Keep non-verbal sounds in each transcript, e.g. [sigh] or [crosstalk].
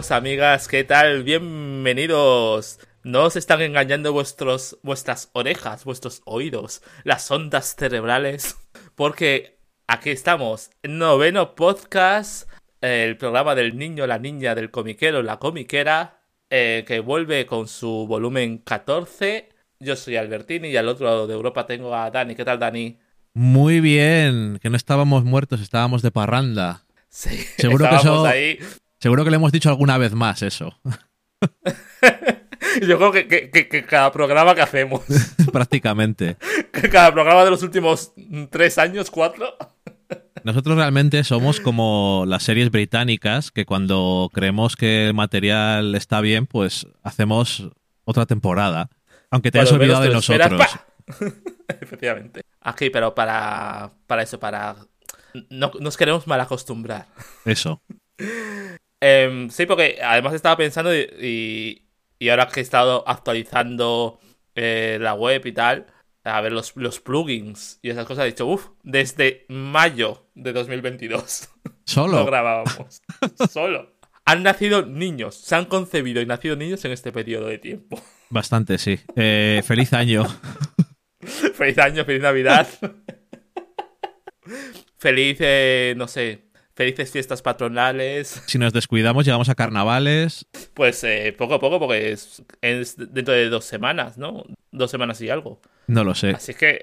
Amigos, amigas, ¿qué tal? Bienvenidos. No os están engañando vuestros, vuestras orejas, vuestros oídos, las ondas cerebrales, porque aquí estamos, noveno podcast, el programa del niño, la niña, del comiquero, la comiquera, eh, que vuelve con su volumen 14. Yo soy Albertini y al otro lado de Europa tengo a Dani. ¿Qué tal, Dani? Muy bien, que no estábamos muertos, estábamos de parranda. Sí, Seguro que eso- ahí. Seguro que le hemos dicho alguna vez más eso. [laughs] Yo creo que, que- que- que cada programa que hacemos, [laughs] Prácticamente. cada programa de los últimos tres años, cuatro, Nosotros realmente somos como las series británicas que cuando creemos que el material está bien, pues hacemos otra temporada. Aunque te hayas olvidado de nosotros. esperas. [laughs] Efectivamente. Aquí, pero para, para eso, para... No nos queremos mal acostumbrar. Eso. Em, sí, porque además estaba pensando y, y, y ahora que he estado actualizando eh, la web y tal, a ver los, los plugins y esas cosas, he dicho, uff, desde mayo de 2022 no Solo. [laughs] grabábamos. [laughs] Solo. Han nacido niños, se han concebido y nacido niños en este periodo de tiempo. Bastante, sí. Eh, feliz año. [laughs] feliz año, feliz Navidad. feliz, eh, no sé, felices fiestas patronales. [laughs] Si nos descuidamos, llegamos a carnavales. Pues eh, poco a poco, porque es, es dentro de dos semanas, ¿no? Dos semanas y algo. No lo sé. Así que,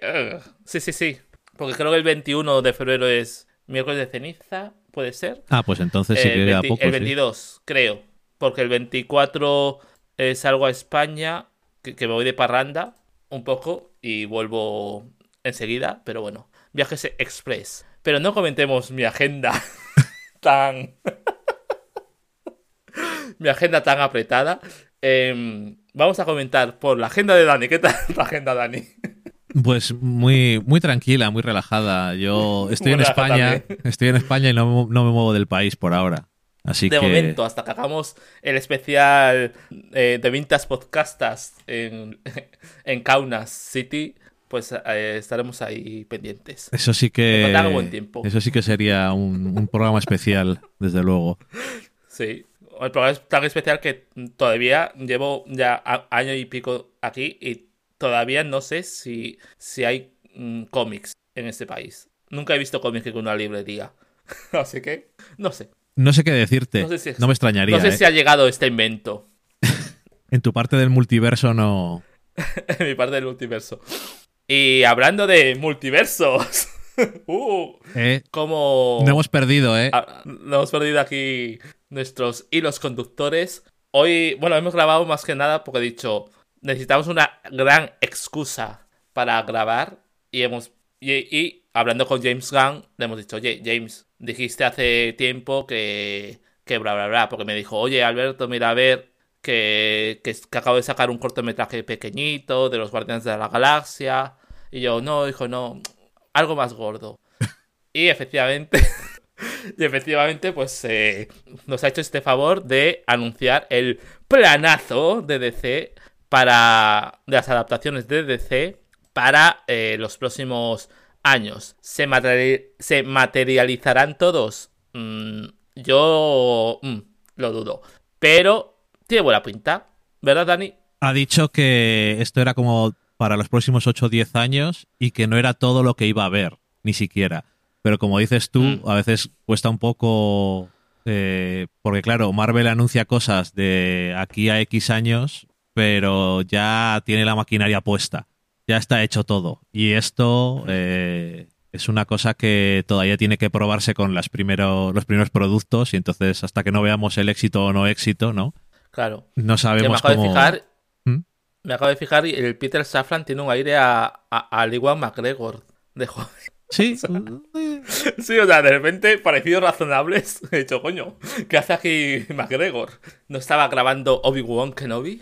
sí, sí, sí. Porque creo que el 21 de febrero es miércoles de ceniza, ¿puede ser? Ah, pues entonces sí Eh, que el, queda 20 poco. el sí. 22, creo. Porque el 24 eh, salgo a España, que, que me voy de parranda un poco y vuelvo enseguida. Pero bueno, viajes express. Pero no comentemos mi agenda [laughs] tan... [laughs] mi agenda tan apretada. Em, vamos a comentar por la agenda de Dani. ¿Qué tal la agenda, Dani? Pues muy, muy tranquila, muy relajada. Yo estoy en Muy España, también. estoy en España y no, no me muevo del país por ahora. Así de que momento, hasta que hagamos el especial eh, de Vintas Podcastas en, [laughs] en Kaunas City, pues eh, estaremos ahí pendientes. eso sí que haga buen tiempo. eso sí que sería un, un programa especial, desde luego. Sí. El programa es tan especial que todavía llevo ya año y pico aquí y todavía no sé si, si hay mm, cómics en este país. Nunca he visto cómics en una librería. [laughs] Así que, no sé. No sé qué decirte. No No, sé si- me extrañaría. No sé ¿eh? si ha llegado este invento [laughs] En tu parte del multiverso no. [laughs] en mi parte del multiverso. Y hablando de multiversos, [laughs] uh, ¿eh? como No hemos perdido, ¿eh? Ah, no hemos perdido aquí nuestros hilos conductores. Hoy, bueno, hemos grabado más que nada porque he dicho, necesitamos una gran excusa para grabar y hemos y, y hablando con James Gunn le hemos dicho, oye, James, dijiste hace tiempo que que bla bla bla, porque me dijo, oye, Alberto, mira a ver que, que, acabo de sacar un cortometraje pequeñito de los Guardianes de la Galaxia. Y yo, no, hijo, no, algo más gordo. Y efectivamente, [laughs] y efectivamente, pues eh, nos ha hecho este favor de anunciar el planazo de DC para de las adaptaciones de DC para eh, los próximos años. ¿Se, materiali- se materializarán todos? Mm, yo mm, lo dudo. Pero tiene buena pinta, ¿verdad, Dani? Ha dicho que esto era como para los próximos 8 o 10 años y que no era todo lo que iba a haber, ni siquiera. Pero como dices tú, Mm. a veces cuesta un poco. eh, porque claro, Marvel anuncia cosas de aquí a X años, pero ya tiene la maquinaria puesta. Ya está hecho todo. Y esto eh, es una cosa que todavía tiene que probarse con las primero, los primeros productos. Y entonces, hasta que no veamos el éxito o no éxito, ¿no? Claro. No Que me sabemos acabo cómo. de fijar. ¿Mm? Me acabo de fijar y el Peter Safran tiene un aire a, a, al Iwan McGregor de joven. [laughs] Sí, Sí, o sea, de repente, parecidos razonables. [laughs] He dicho, coño, ¿qué hace aquí McGregor? ¿No estaba grabando Obi-Wan Kenobi?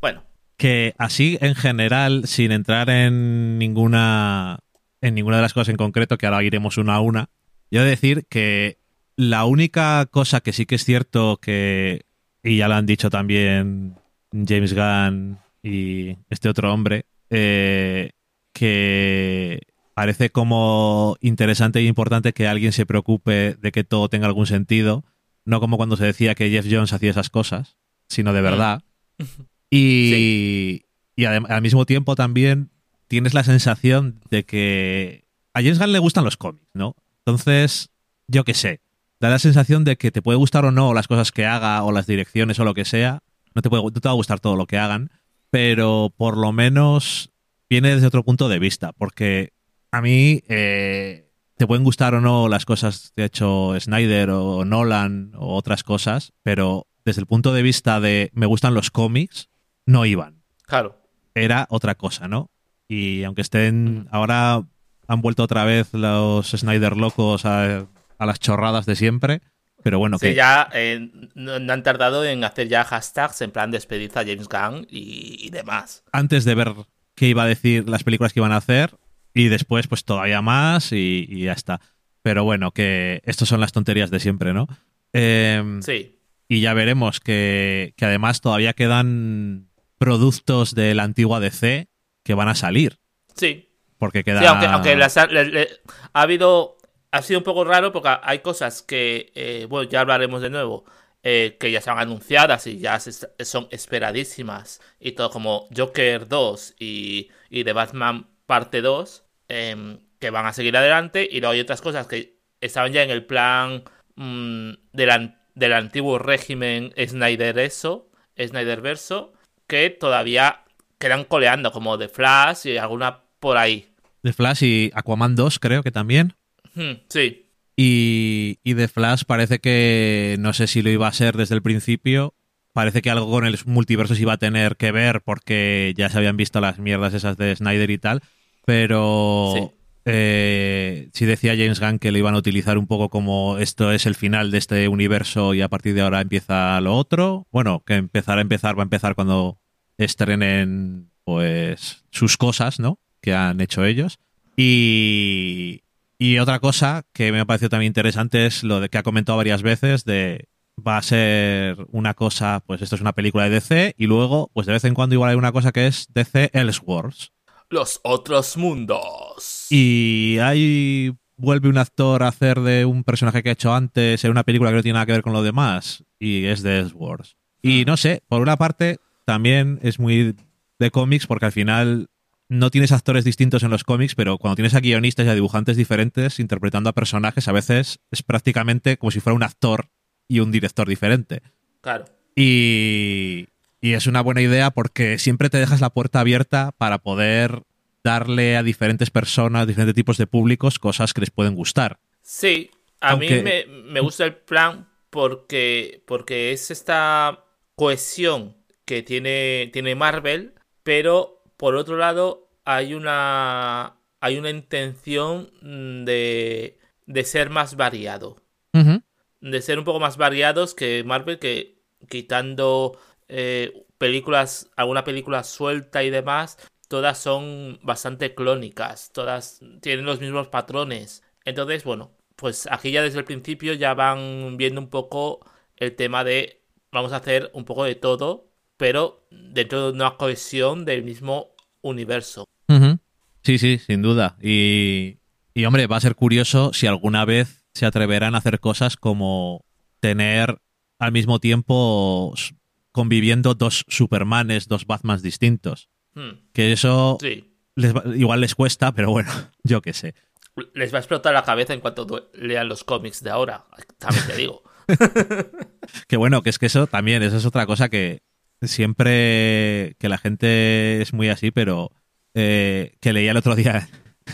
Bueno, que así en general, sin entrar en ninguna en ninguna de las cosas en concreto, que ahora iremos una a una, yo he de decir que la única cosa que sí que es cierto que, y ya lo han dicho también James Gunn y este otro hombre, eh, que parece como interesante e importante que alguien se preocupe de que todo tenga algún sentido, no como cuando se decía que Jeff Jones hacía esas cosas, sino de Mm. verdad. [laughs] Y, y al mismo tiempo también tienes la sensación de que a James Gunn le gustan los cómics, ¿no? Entonces, yo qué sé, da la sensación de que te puede gustar o no las cosas que haga o las direcciones o lo que sea, no te, puede, no te va a gustar todo lo que hagan, pero por lo menos viene desde otro punto de vista, porque a mí eh, te pueden gustar o no las cosas que ha hecho Snyder o Nolan o otras cosas, pero desde el punto de vista de me gustan los cómics, no iban. Claro. Era otra cosa, ¿no? Y aunque estén ahora han vuelto otra vez los Snyder locos a, a las chorradas de siempre, pero bueno, Sí, que ya eh, no, no han tardado en hacer ya hashtags en plan despedir a James Gunn y, y demás. antes de ver qué iba a decir las películas que iban a hacer y después pues todavía más y, y ya está. Pero bueno, que estas son las tonterías de siempre, ¿no? Eh, Sí. Y ya veremos que, que además todavía quedan productos de la antigua DC que van a salir. Sí. Porque queda... Sí, aunque, aunque las ha, le- le- ha habido. Ha sido un poco raro porque hay cosas que. eh, bueno, ya hablaremos de nuevo. eh, que ya están anunciadas y ya se- son esperadísimas. Y todo como Joker 2 y, y The Batman Parte 2. em, que van a seguir adelante. Y luego hay otras cosas que estaban ya en el plan mm, del, del antiguo régimen Snyder eso. Snyder verso. Que todavía quedan coleando. Como The Flash y alguna por ahí. De Flash y Aquaman 2 creo que también. Hmm, sí. Y, y de Flash parece que, no sé si lo iba a ser desde el principio, parece que algo con el multiverso se iba a tener que ver porque ya se habían visto las mierdas esas de Snyder y tal, pero Sí. eh, sí decía James Gunn que lo iban a utilizar un poco como esto es el final de este universo y a partir de ahora empieza lo otro. Bueno, que empezar a empezar va a empezar cuando estrenen pues sus cosas, ¿no? Que han hecho ellos. Y, y otra cosa que me ha parecido también interesante es lo de que ha comentado varias veces de va a ser una cosa, pues esto es una película de DC y luego, pues de vez en cuando igual hay una cosa que es DC Elseworlds. Los otros mundos. Y ahí vuelve un actor a hacer de un personaje que ha hecho antes en una película que no tiene nada que ver con lo demás y es de Elseworlds. Y no sé, por una parte también es muy de cómics porque al final no tienes actores distintos en los cómics, pero cuando tienes a guionistas y a dibujantes diferentes interpretando a personajes, a veces es prácticamente como si fuera un actor y un director diferente. Claro. Y, y es una buena idea porque siempre te dejas la puerta abierta para poder darle a diferentes personas, diferentes tipos de públicos, cosas que les pueden gustar. Sí, a Aunque- mí me, me gusta el plan porque, porque es esta cohesión que tiene, tiene Marvel, pero por otro lado hay una, hay una intención mm, de, de ser más variado. de ser un poco más variados que Marvel, que quitando eh, películas, alguna película suelta y demás, todas son bastante clónicas, todas tienen los mismos patrones. Entonces, bueno, pues aquí ya desde el principio ya van viendo un poco el tema de vamos a hacer un poco de todo, pero dentro de una cohesión del mismo universo. Sí, sí, sin duda. Y, y, hombre, va a ser curioso si alguna vez se atreverán a hacer cosas como tener al mismo tiempo conviviendo dos Supermanes, dos Batmans distintos. Hmm, Que eso sí. les va- igual les cuesta, pero bueno, [laughs] yo qué sé. Les va a explotar la cabeza en cuanto lean los cómics de ahora, también te digo. [laughs] Que bueno, que es que eso también, eso es otra cosa que siempre que la gente es muy así, pero eh, que leía el otro día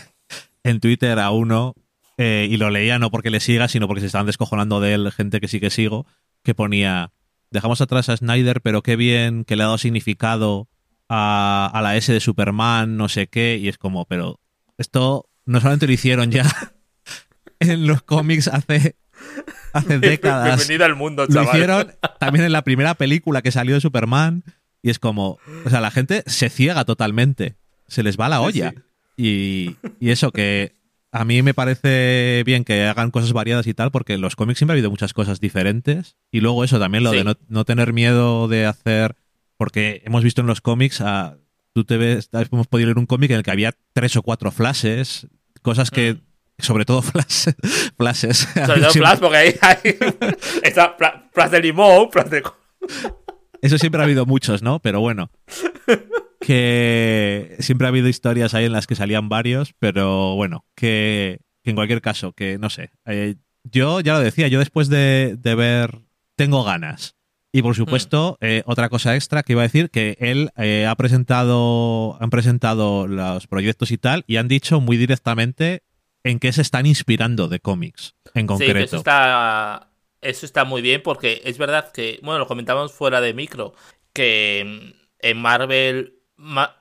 [laughs] en Twitter a uno eh, y lo leía no porque le siga, sino porque se estaban descojonando de él gente que sí que sigo, que ponía, dejamos atrás a Snyder, pero qué bien que le ha dado significado a, a la S de Superman, no sé qué, y es como, pero esto no solamente lo hicieron ya [laughs] en los cómics hace, [laughs] hace décadas. Bienvenido al mundo, Lo chaval. hicieron también en la primera película que salió de Superman. Y es como, o sea, la gente se ciega totalmente. Se les va la olla. sí. Y, y eso que a mí me parece bien que hagan cosas variadas y tal, porque en los cómics siempre ha habido muchas cosas diferentes. Y luego eso también, lo Sí. de no, no tener miedo de hacer. Porque hemos visto en los cómics a. Tú te ves, hemos podido leer un cómic en el que había tres o cuatro flashes, cosas que, Mm. Sobre todo Flash, [laughs] Flashes. Sobre todo Flash, porque ahí hay. [laughs] Está Flash de limón, Flash de. Eso siempre ha habido muchos, ¿no? Pero bueno. Que siempre ha habido historias ahí en las que salían varios, pero bueno, que, en cualquier caso, que no sé. Eh, yo ya lo decía, yo después de, ver Tengo ganas. Y por supuesto, mm. eh, otra cosa extra que iba a decir, que él eh, ha presentado, han presentado los proyectos y tal, y han dicho muy directamente en qué se están inspirando de cómics, en concreto. Sí, eso está, eso está muy bien, porque es verdad que, bueno, lo comentamos fuera de micro, que en Marvel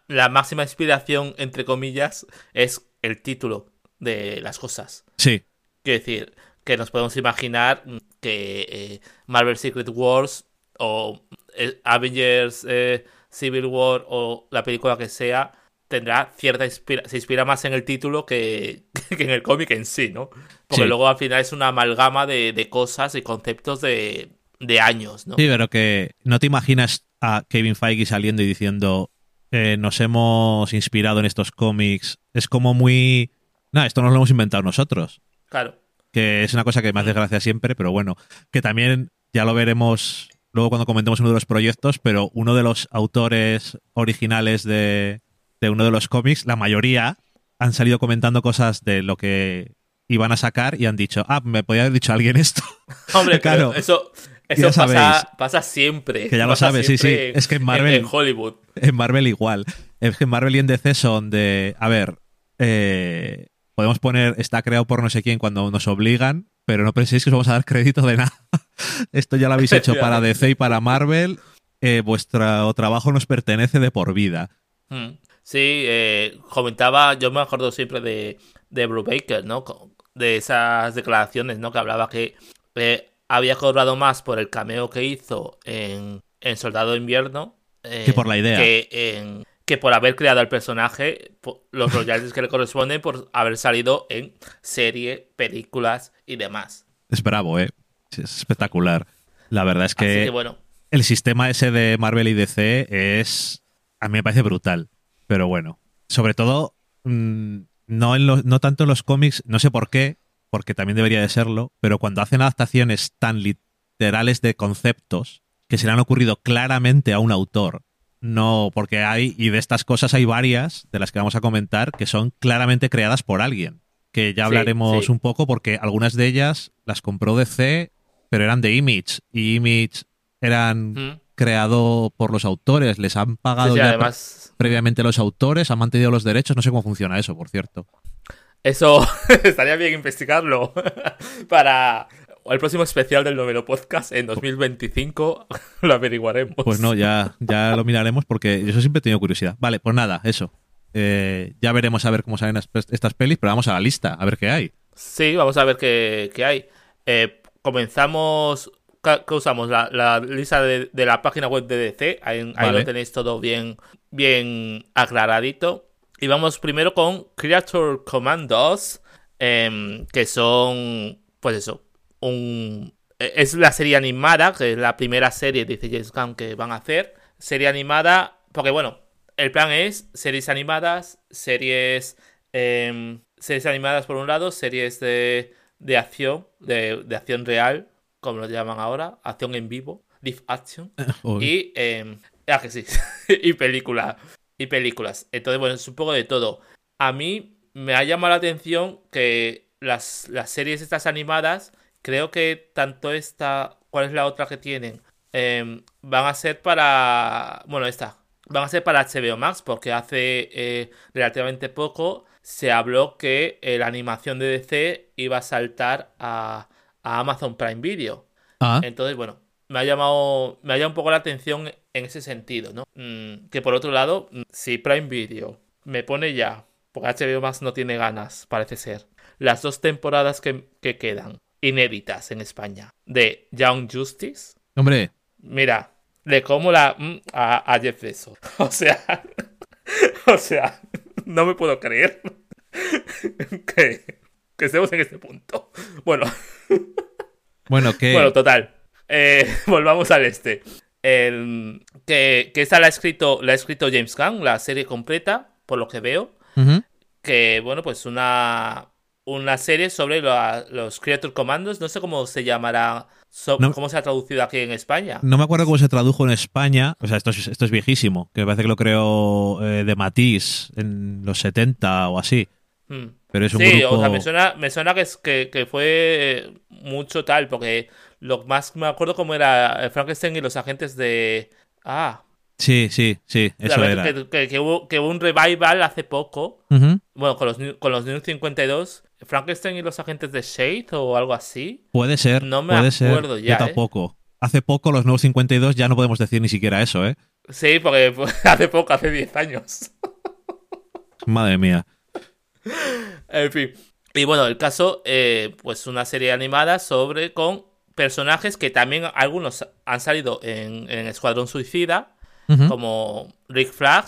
la máxima inspiración, entre comillas, es el título de las cosas. Sí. Quiero decir, que nos podemos imaginar que eh, Marvel Secret Wars o eh, Avengers eh, Civil War o la película que sea tendrá cierta se inspira más en el título [laughs] que, en el cómic en sí, ¿no? Porque luego al final es una amalgama de, cosas y conceptos de, de, años, ¿no? Sí, pero que no te imaginas a Kevin Feige saliendo y diciendo nos hemos inspirado en estos cómics. Es como muy... No, esto nos lo hemos inventado nosotros. Claro. Que es una cosa que me hace gracia siempre, pero bueno, que también ya lo veremos luego cuando comentemos uno de los proyectos, pero uno de los autores originales de, uno de los cómics, la mayoría han salido comentando cosas de lo que iban a sacar y han dicho, ah, me podía haber dicho alguien esto. [laughs] Hombre, [laughs] claro. Eso, eso pasa, pasa, siempre. Que ya lo sabes, sí, sí. Es que en Marvel. En, Hollywood. En Marvel igual. Es que en Marvel y en DC son de. A ver. Eh, podemos poner. Está creado por no sé quién cuando nos obligan. Pero no penséis que os vamos a dar crédito de nada. [laughs] Esto ya lo habéis hecho para DC y para Marvel. Eh, vuestro trabajo nos pertenece de por vida. Hmm. Sí, eh, comentaba, yo me acuerdo siempre de, de Baker, ¿no? De esas declaraciones, ¿no? Que hablaba que había cobrado más por el cameo que hizo en, en Soldado de Invierno. Eh, que por la idea. Que, que por haber creado el personaje, los royalties que le corresponden por haber salido en serie, películas y demás. Es bravo, ¿eh? Es espectacular. La verdad es que, bueno. el sistema ese de Marvel y DC es. A mí me parece brutal. Pero bueno. Sobre todo, mm, no, en no tanto en los cómics, no sé por qué, porque también debería de serlo, pero cuando hacen adaptaciones tan literales de conceptos que se le han ocurrido claramente a un autor, no, porque hay, y de estas cosas hay varias de las que vamos a comentar que son claramente creadas por alguien, que ya hablaremos un poco porque algunas de ellas las compró DC, pero eran de Image, y Image eran creado por los autores, les han pagado ya previamente los autores, han mantenido los derechos, no sé cómo funciona eso, por cierto. Eso [laughs] estaría bien investigarlo [laughs] para el próximo especial del noveno podcast en 2025 [laughs] lo averiguaremos. Pues no, ya, ya lo miraremos porque yo siempre he tenido curiosidad. Vale, pues nada, eso. Eh, ya veremos a ver cómo salen estas pelis, pero vamos a la lista, a ver qué hay. Sí, vamos a ver qué, hay. Eh, comenzamos, ¿qué usamos? La, lista de, la página web de DC, ahí, lo tenéis todo bien, bien aclaradito. Y vamos primero con Creature Commandos, em, que son, pues eso, un... E, es la serie animada, que es la primera serie, dice James Gunn, que van a hacer. Serie animada, porque bueno, el plan es series animadas, series... Em, series animadas por un lado, series de, de acción, de, de, acción real, como lo llaman ahora, acción en vivo, live action. [laughs] y... Eh, ah, que sí. [laughs] y película y películas. Entonces, bueno, es un poco de todo. A mí me ha llamado la atención que las, las series estas animadas, creo que tanto esta, ¿cuál es la otra que tienen? Em, van a ser para, bueno, esta, van a ser para HBO Max, porque hace eh, relativamente poco se habló que eh, la animación de DC iba a saltar a, a Amazon Prime Video. Ah. Entonces, bueno, me ha llamado, me ha llamado un poco la atención en ese sentido, ¿no? Mm, que por otro lado, mm, si Prime Video me pone ya, porque HBO Max no tiene ganas, parece ser, las dos temporadas que, quedan inéditas en España de Young Justice. Hombre. Mira, le como la mm, a, a Jeff Bezos. [laughs] O sea, [laughs] o sea, no me puedo creer [laughs] que, que estemos en este punto. [laughs] Bueno. [laughs] Bueno, que... Bueno, total. Eh, [laughs] volvamos al este. que, que, esta la ha escrito, la ha escrito James Gunn, la serie completa, por lo que veo. Que, bueno, pues una, una serie sobre lo- los Creature Commandos. No sé cómo se llamará, so- No. cómo se ha traducido aquí en España. No me acuerdo cómo se tradujo en España. O sea, esto es, esto es viejísimo. Que me parece que lo creó eh, de Matisse en los 70 o así. Mm. Pero es un Sí, grupo. o sea, me suena, me suena que, es, que, que fue mucho tal, porque lo más me acuerdo como era eh, Frankenstein y los agentes de... Ah, Sí, sí, sí, eso era. Que, que- hubo, que hubo un revival hace poco, bueno, con los, New- con los New 52, Frankenstein y los agentes de Shade o algo así. Puede ser. No me puede ser. acuerdo ya, Yo ¿eh? tampoco. Hace poco, los nuevos 52, ya no podemos decir ni siquiera eso, ¿eh? Sí, porque fue [laughs] hace poco, hace 10 años. Madre mía. En fin. Y bueno, el caso, eh, pues una serie animada sobre con personajes que también algunos han salido en, en Escuadrón Suicida, como Rick Flag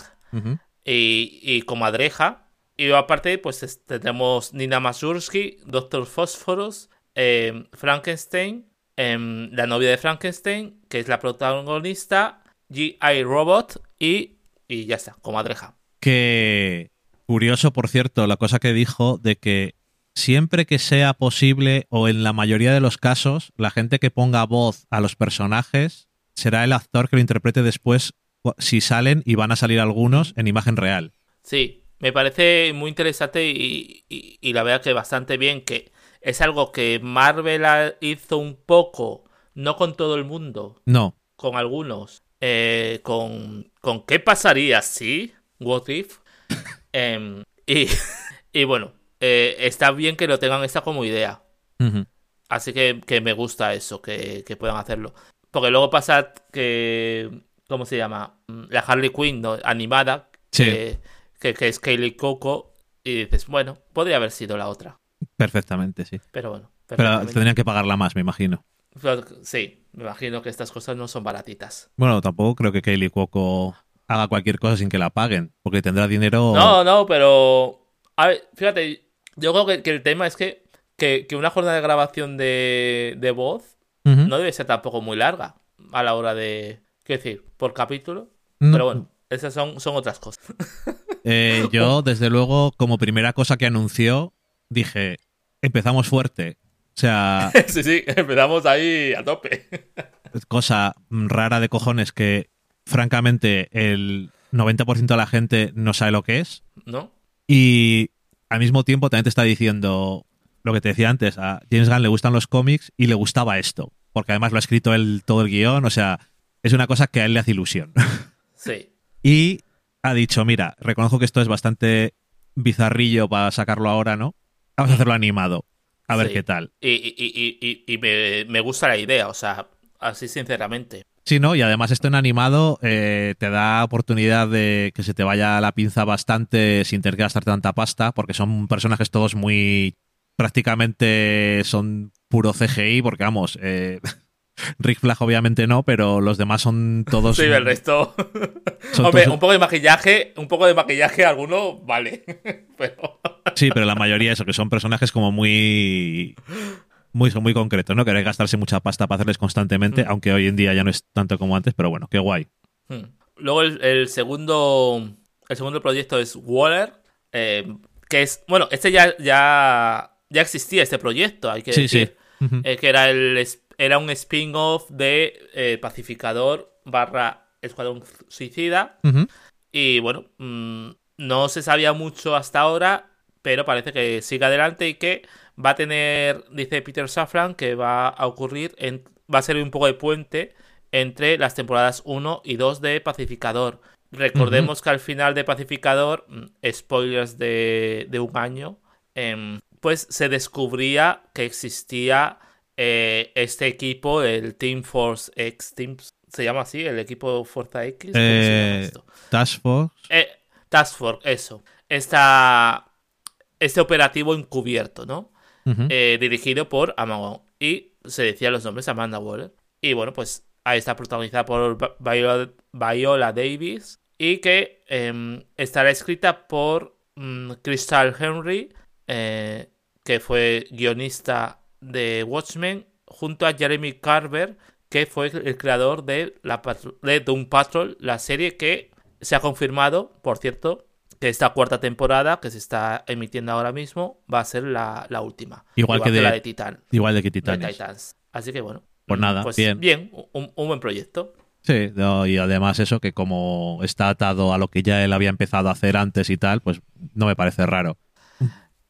y, y Comadreja. Y aparte, pues es- tendremos Nina Mazursky, Doctor Phosphorus, eh, Frankenstein, em, la novia de Frankenstein, que es la protagonista, G.I. Robot y, y ya está, Comadreja. Que curioso, por cierto, la cosa que dijo de que siempre que sea posible o en la mayoría de los casos, la gente que ponga voz a los personajes será el actor que lo interprete después si salen y van a salir algunos en imagen real. Sí, me parece muy interesante y, y- y la verdad que bastante bien, que es algo que Marvel hizo un poco, no con todo el mundo, No, con algunos, eh, con, con qué pasaría si, what if, [laughs] Em, y, [laughs] y bueno, eh, está bien que lo tengan esta como idea, así que, que me gusta eso, que, que puedan hacerlo, porque luego pasa que, ¿cómo se llama? Mm, La Harley Quinn ¿no? animada, Sí. que, que, que es Kaylee Coco, y dices, bueno, podría haber sido la otra, perfectamente, sí. pero bueno. Pero tendrían que pagarla más, me imagino. Pero Sí, me imagino que estas cosas no son baratitas. Bueno, tampoco creo que Kaylee Cuoco haga cualquier cosa sin que la paguen, porque tendrá dinero. No, no, pero. A ver, fíjate, yo creo que, que el tema es que, que, que una jornada de grabación de, de voz no debe ser tampoco muy larga a la hora de. ¿Qué decir? Por capítulo. No. Pero bueno, esas son, son otras cosas. [laughs] Eh, yo, desde luego, como primera cosa que anunció, dije, empezamos fuerte. O sea, [laughs] sí, sí, empezamos ahí a tope. cosa rara de cojones que, francamente, el 90% de la gente no sabe lo que es. ¿No? Y al mismo tiempo también te está diciendo lo que te decía antes, a James Gunn le gustan los cómics y le gustaba esto, porque además lo ha escrito él todo el guion, o sea, es una cosa que a él le hace ilusión. Sí. [laughs] Y ha dicho, mira, reconozco que esto es bastante bizarrillo para sacarlo ahora, ¿no? Vamos a hacerlo animado. A ver Sí. qué tal. Y, y, y, y, y me, me gusta la idea, o sea, así sinceramente. Sí, ¿no? Y además esto en animado eh, te da oportunidad de que se te vaya la pinza bastante sin tener que gastar tanta pasta, porque son personajes todos muy... prácticamente son puro CGI, porque vamos, eh, [laughs] Rick Flag obviamente no, pero los demás son todos... Sí, el resto. [laughs] Hombre, todos- un poco de maquillaje, un poco de maquillaje, alguno vale. [laughs] Pero. Sí, pero la mayoría eso, que son personajes como muy... Muy, muy concretos, ¿no? Que hay que gastarse mucha pasta para hacerles constantemente, Mm. aunque hoy en día ya no es tanto como antes, pero bueno, qué guay. Hmm. Luego el, el segundo. El segundo proyecto es Waller. eh, que es. Bueno, este ya, ya. Ya existía este proyecto, hay que Sí, sí. decir. Ujú. eh, que era el era un spin-off de eh, Pacificador barra Escuadrón Suicida. Y bueno, mm, no se sabía mucho hasta ahora, pero parece que sigue adelante y que va a tener, dice Peter Safran, que va a ocurrir, en, va a ser un poco de puente entre las temporadas 1 y 2 de Pacificador. Recordemos que al final de Pacificador, mm, spoilers de, de un año, em, pues se descubría que existía eh, este equipo, el Team Force X, Team, ¿se llama así? ¿El equipo Fuerza X? ¿Cómo se llama Eh, esto? Task Force. Eh, Task Force, eso. Esta, este operativo encubierto, ¿no? Eh, dirigido por Amazon. Y se decían los nombres Amanda Waller. Y bueno, pues ahí está protagonizada por Viola, Davis. Y que em, estará escrita por mm, Crystal Henry, eh, que fue guionista de Watchmen, junto a Jeremy Carver, que fue el creador de, la de Doom Patrol, la serie que se ha confirmado, por cierto, que esta cuarta temporada que se está emitiendo ahora mismo va a ser la, la última. Igual, que, de, la de Titan. Igual de que de Titanes. Titans. Así que bueno. Pues nada, Pues bien. bien, un, un buen proyecto. Sí, no, y además eso, que como está atado a lo que ya él había empezado a hacer antes y tal, pues no me parece raro.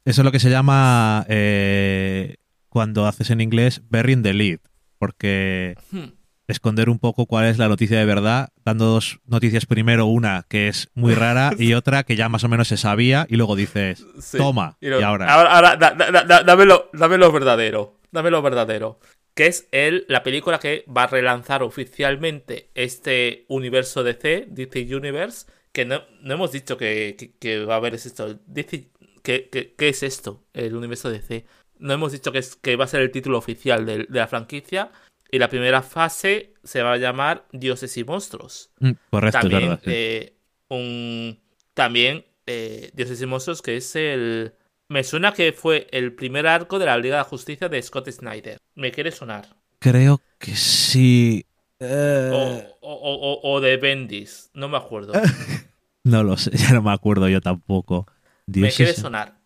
Eso es lo que se llama, eh, cuando haces en inglés, burying the lead, porque Hmm. Esconder un poco cuál es la noticia de verdad, dando dos noticias primero, una que es muy rara y [laughs] otra que ya más o menos se sabía, y luego dices, Sí. toma, y, ahora... ahora da- da- da- dame, lo, dame lo verdadero. Dame lo verdadero. Que es el, la película que va a relanzar oficialmente este universo DC, DC Universe. Que no, no hemos dicho que, que- que va a haber esto. DC, ¿qué, qué, qué es esto? El universo DC. No hemos dicho que, es, que va a ser el título oficial de, de la franquicia. Y la primera fase se va a llamar Dioses y Monstruos Mm, Correcto, también verdad. sí. eh, un también eh, Dioses y Monstruos que es el me suena que fue el primer arco de la Liga de la Justicia de Scott Snyder me quiere sonar Creo que sí. Eh, o, o- o- o- o de Bendis no me acuerdo [laughs] No lo sé, [laughs] ya no me acuerdo yo tampoco. me quiere sonar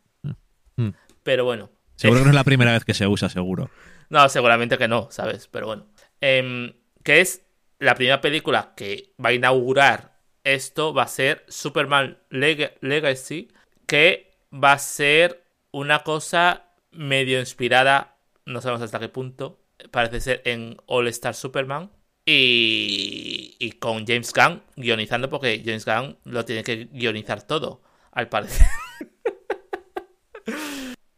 Mm. pero bueno Seguro que no es la primera vez que se usa, seguro. No, seguramente que no, ¿sabes? Pero bueno. Em, que es la primera película que va a inaugurar esto, va a ser Superman Leg- Legacy, que va a ser una cosa medio inspirada, no sabemos hasta qué punto, parece ser en All Star Superman. Y, y con James Gunn guionizando, porque James Gunn lo tiene que guionizar todo, al parecer. [laughs]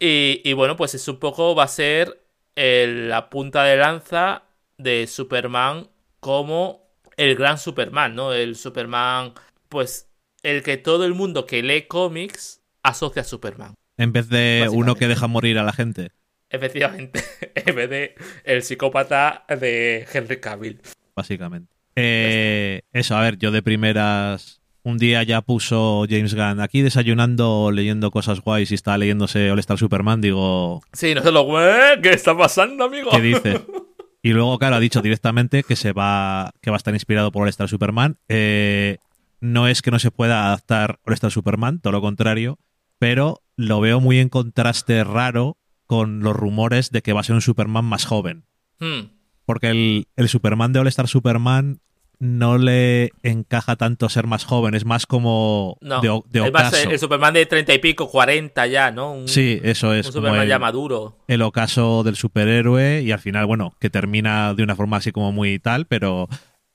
Y, y bueno, pues es un poco, va a ser el- la punta de lanza de Superman como el gran Superman, ¿no? El Superman, pues, el que todo el mundo que lee cómics asocia a Superman. En vez de uno que deja morir a la gente. Efectivamente, [laughs] en vez de el psicópata de Henry Cavill. básicamente. Eh, eso, a ver, yo de primeras. Un día ya puso James Gunn aquí desayunando, leyendo cosas guays y estaba leyéndose All Star Superman. Digo, Sí, no se lo... "¿Eh? ¿Qué está pasando, amigo? ¿qué dice? [laughs] Y luego, claro, ha dicho directamente que se va, que va a estar inspirado por All Star Superman. Eh, no es que no se pueda adaptar All Star Superman, todo lo contrario, pero lo veo muy en contraste raro con los rumores de que va a ser un Superman más joven. Hmm, Porque el, el Superman de All Star Superman no le encaja tanto ser más joven, es más como No, de, de es más, ocaso. el Superman de treinta y pico, 40 ya, ¿no? Un, Sí, eso es un como Superman el, ya maduro. el ocaso del superhéroe y al final, bueno, que termina de una forma así como muy tal, pero...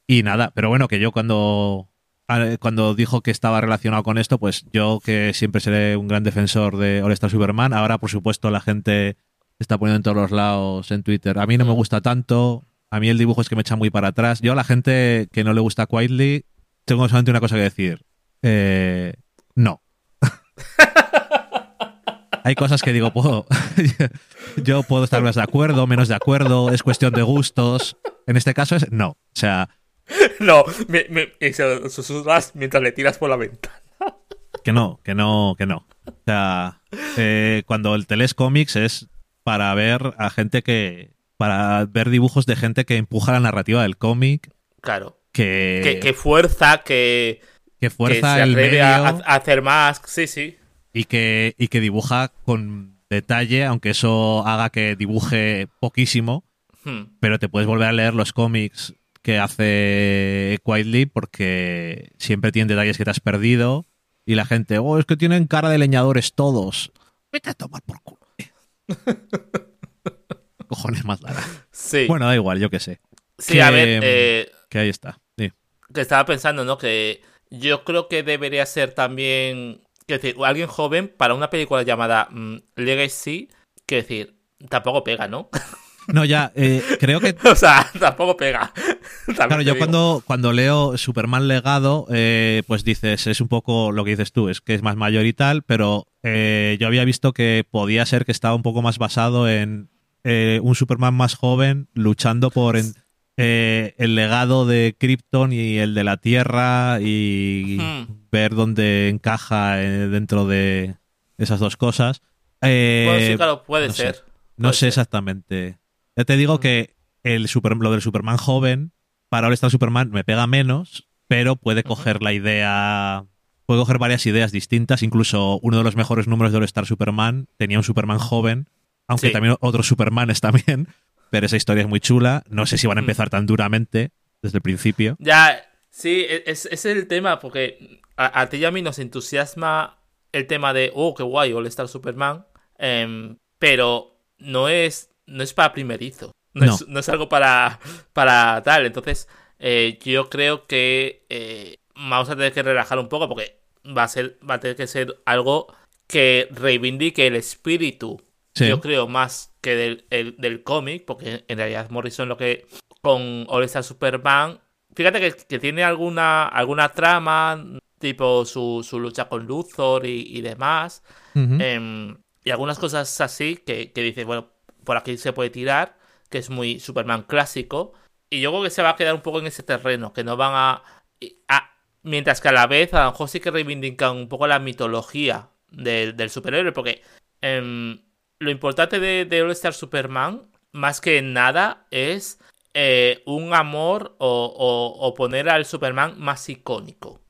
Y nada, pero bueno, que yo cuando, a- cuando dijo que estaba relacionado con esto, pues yo que siempre seré un gran defensor de All Star Superman, ahora por supuesto la gente está poniendo en todos los lados en Twitter. A mí no me gusta tanto, a mí el dibujo es que me echa muy para atrás. Yo a la gente que no le gusta Quietly, tengo solamente una cosa que decir. Eh, no. [laughs] Hay cosas que digo, puedo, [laughs] yo puedo estar más de acuerdo, menos de acuerdo, es cuestión de gustos. En este caso es no. O sea, [laughs] No, me, me- susurras mientras le tiras por la ventana. que no, que no, que no. O sea, eh, cuando el teles es para ver a gente que. Para ver dibujos de gente que empuja la narrativa del cómic, Claro. que, Que, que fuerza, que, que que fuerza se el medio a, a hacer más. Sí, sí. y, que, y que dibuja con detalle, aunque eso haga que dibuje poquísimo. Hmm. pero te puedes volver a leer los cómics que hace Quietly porque siempre tienen detalles que te has perdido y la gente, oh, es que tienen cara de leñadores todos. Vete a tomar por culo. [laughs] Cojones más larga. Sí. Bueno, da igual, yo qué sé. sí, que- a ver, eh, Que ahí está. Sí. que estaba pensando, ¿no? Que yo creo que debería ser también. Quiero decir, alguien joven para una película llamada mm, Legacy. Quiero decir, tampoco pega, ¿no? No, ya, eh, creo que [laughs] o sea, tampoco pega. [laughs] Claro, yo digo. cuando, cuando leo Superman Legado, eh, pues dices, es un poco lo que dices tú, es que es más mayor y tal, pero eh, yo había visto que podía ser que estaba un poco más basado en eh, un Superman más joven luchando por en- eh, el legado de Krypton y el de la Tierra y Hmm. ver dónde encaja eh, dentro de esas dos cosas. Bueno, sí, claro, puede no sé. ser. no puede sé ser. exactamente. Ya te digo Mm. que el super, lo del Superman joven, para All Star Superman me pega menos, pero puede coger la idea puede coger varias ideas distintas. Incluso uno de los mejores números de All Star Superman tenía un Superman joven, aunque Sí. también otros Supermanes también. [laughs] Pero esa historia es muy chula. No sé si van a Mm. empezar tan duramente desde el principio. Ya, sí, e- es, el tema, porque a, a ti y a mí nos entusiasma el tema de, oh, qué guay, All Star Superman, em, pero no es, no es para primerizo, no, No. Es, no es algo para, para tal, entonces eh, yo creo que eh, vamos a tener que relajar un poco, porque va a, ser, va a tener que ser algo que reivindique el espíritu Sí. yo creo más que del, el- del cómic, porque en realidad Morrison lo que con All Star Superman, fíjate que, que tiene alguna, alguna trama, tipo su, su lucha con Luthor y, y demás, em, y algunas cosas así que, que dice, bueno, por aquí se puede tirar, que es muy Superman clásico, y yo creo que se va a quedar un poco en ese terreno, que no van a... a- mientras que a la vez a lo mejor sí que reivindican un poco la mitología del, del superhéroe, porque em, lo importante de, de All Star Superman, más que nada, es eh, un amor o, o- o poner al Superman más icónico.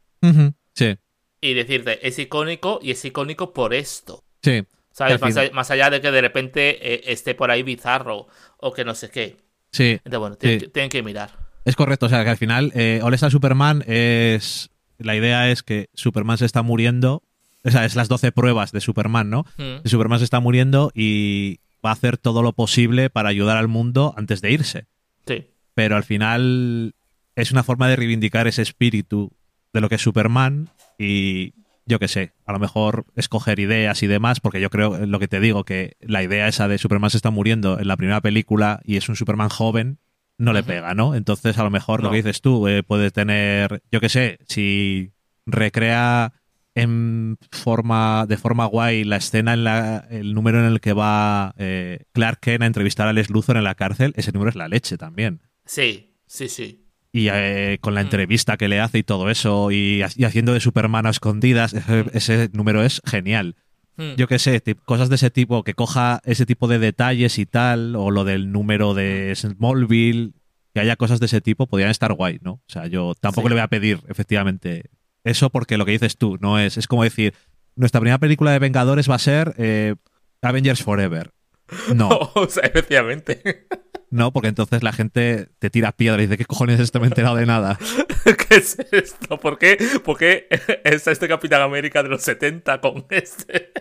Sí, Y decirte, es icónico y es icónico por esto. sí. ¿Sabes? Más, final- a- más allá de que de repente eh, esté por ahí bizarro o que no sé qué. Sí, Entonces, bueno, tienen, Sí. que, tienen que mirar. es correcto. O sea, que al final, eh, All Star Superman es. La idea es que Superman se está muriendo. O sea, es las 12 pruebas de Superman, ¿no? Mm, Superman se está muriendo y va a hacer todo lo posible para ayudar al mundo antes de irse. Sí. Pero al final es una forma de reivindicar ese espíritu de lo que es Superman y yo qué sé, a lo mejor escoger ideas y demás, porque yo creo lo que te digo, que la idea esa de Superman se está muriendo en la primera película y es un Superman joven, no le pega, ¿no? Entonces a lo mejor lo que dices tú eh, puede tener, yo qué sé, si recrea en forma de forma guay la escena en la el número en el que va eh, Clark Kent a entrevistar a Les Luthor en la cárcel ese número es la leche también Sí, sí, sí. y eh, con la Mm. entrevista que le hace y todo eso y, y haciendo de Superman a escondidas ese, Mm. ese número es genial Mm, yo qué sé cosas de ese tipo que coja ese tipo de detalles y tal o lo del número de. Smallville que haya cosas de ese tipo podrían estar guay no o sea yo tampoco Sí. le voy a pedir efectivamente eso porque lo que dices tú no es es como decir nuestra primera película de Vengadores va a ser eh, Avengers Forever no [laughs] o sea, efectivamente. [laughs] no porque entonces la gente te tira piedra y dice qué cojones esto me he enterado de nada [laughs] ¿Qué es esto? ¿Por qué, ¿Por qué está este Capitán América de los 70 con este?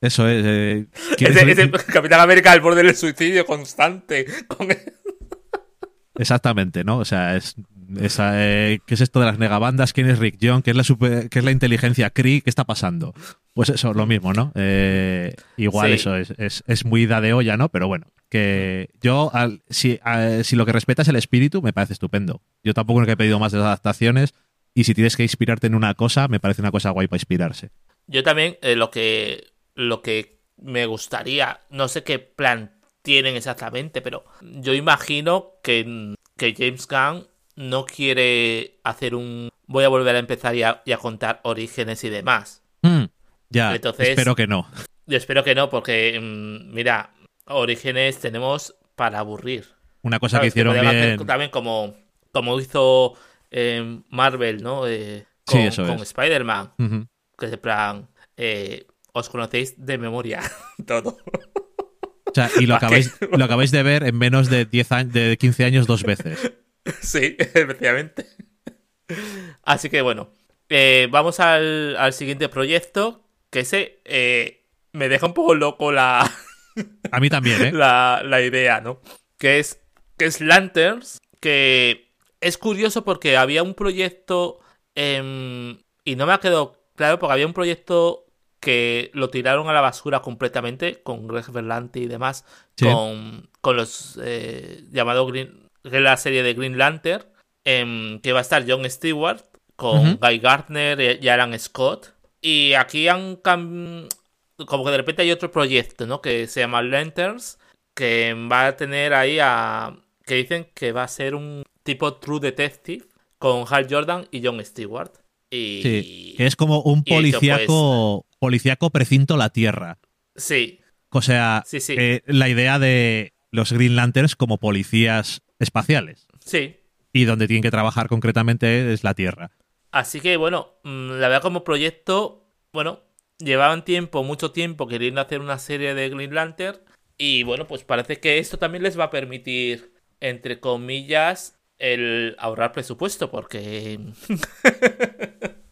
eso es eh, ¿quieres Ese, oír- ese Capitán América al borde del suicidio constante. Con... Exactamente, ¿no? O sea, es, esa, eh, ¿qué es esto de las negabandas? ¿Quién es Rick John? ¿Qué es la, super- qué es la inteligencia Kree? ¿Qué está pasando? Pues eso, lo mismo, ¿no? Eh, igual Sí. eso es, es, es muy ida de olla, ¿no? Pero bueno, que yo, al- si, a- si lo que respeta es el espíritu, me parece estupendo. Yo tampoco nunca he pedido más de las adaptaciones y si tienes que inspirarte en una cosa, me parece una cosa guay para inspirarse. Yo también eh, lo que lo que me gustaría, no sé qué plan tienen exactamente, pero yo imagino que, que James Gunn no quiere hacer un voy a volver a empezar y a, y a contar orígenes y demás. Mm, ya, Entonces- espero que no. Yo espero que no, porque mm, mira, orígenes tenemos para aburrir. Una cosa que hicieron bien. También como, como hizo eh, Marvel, ¿no? Eh, Sí, con, eso con es. Spider-Man. Que es plan, eh, os conocéis de memoria [laughs] todo. O sea, y lo [laughs] acabáis, lo acabáis de ver en menos de 10 años, de 15 años dos veces. [laughs] sí, efectivamente. Así que bueno, eh, vamos al, al siguiente proyecto, que ese eh, me deja un poco loco la, A mí también, ¿eh? [laughs] la, la idea, ¿no? Que es, que es Lanterns, que es curioso porque había un proyecto, em, y no me ha quedado claro, porque había un proyecto que lo tiraron a la basura completamente, con Greg Berlanti y demás, Sí. con, con los eh, llamado Green, que es la serie de Green Lantern, em, que va a estar John Stewart, con. Guy Gardner y Alan Scott. Y aquí han como que de repente hay otro proyecto, ¿no? Que se llama Lanterns, que va a tener ahí a... que dicen que va a ser un tipo True Detective con Hal Jordan y John Stewart. Y... Sí, que es como un eso, policíaco, policíaco precinto la Tierra. Sí, O sea, Sí, sí. eh, la idea de los Green Lanterns como policías espaciales. sí. Y donde tienen que trabajar concretamente es la Tierra. Así que bueno, mm, la verdad como proyecto, bueno, llevaban tiempo, mucho tiempo queriendo hacer una serie de Green Lantern y bueno, pues parece que esto también les va a permitir, entre comillas, el ahorrar presupuesto porque... [laughs]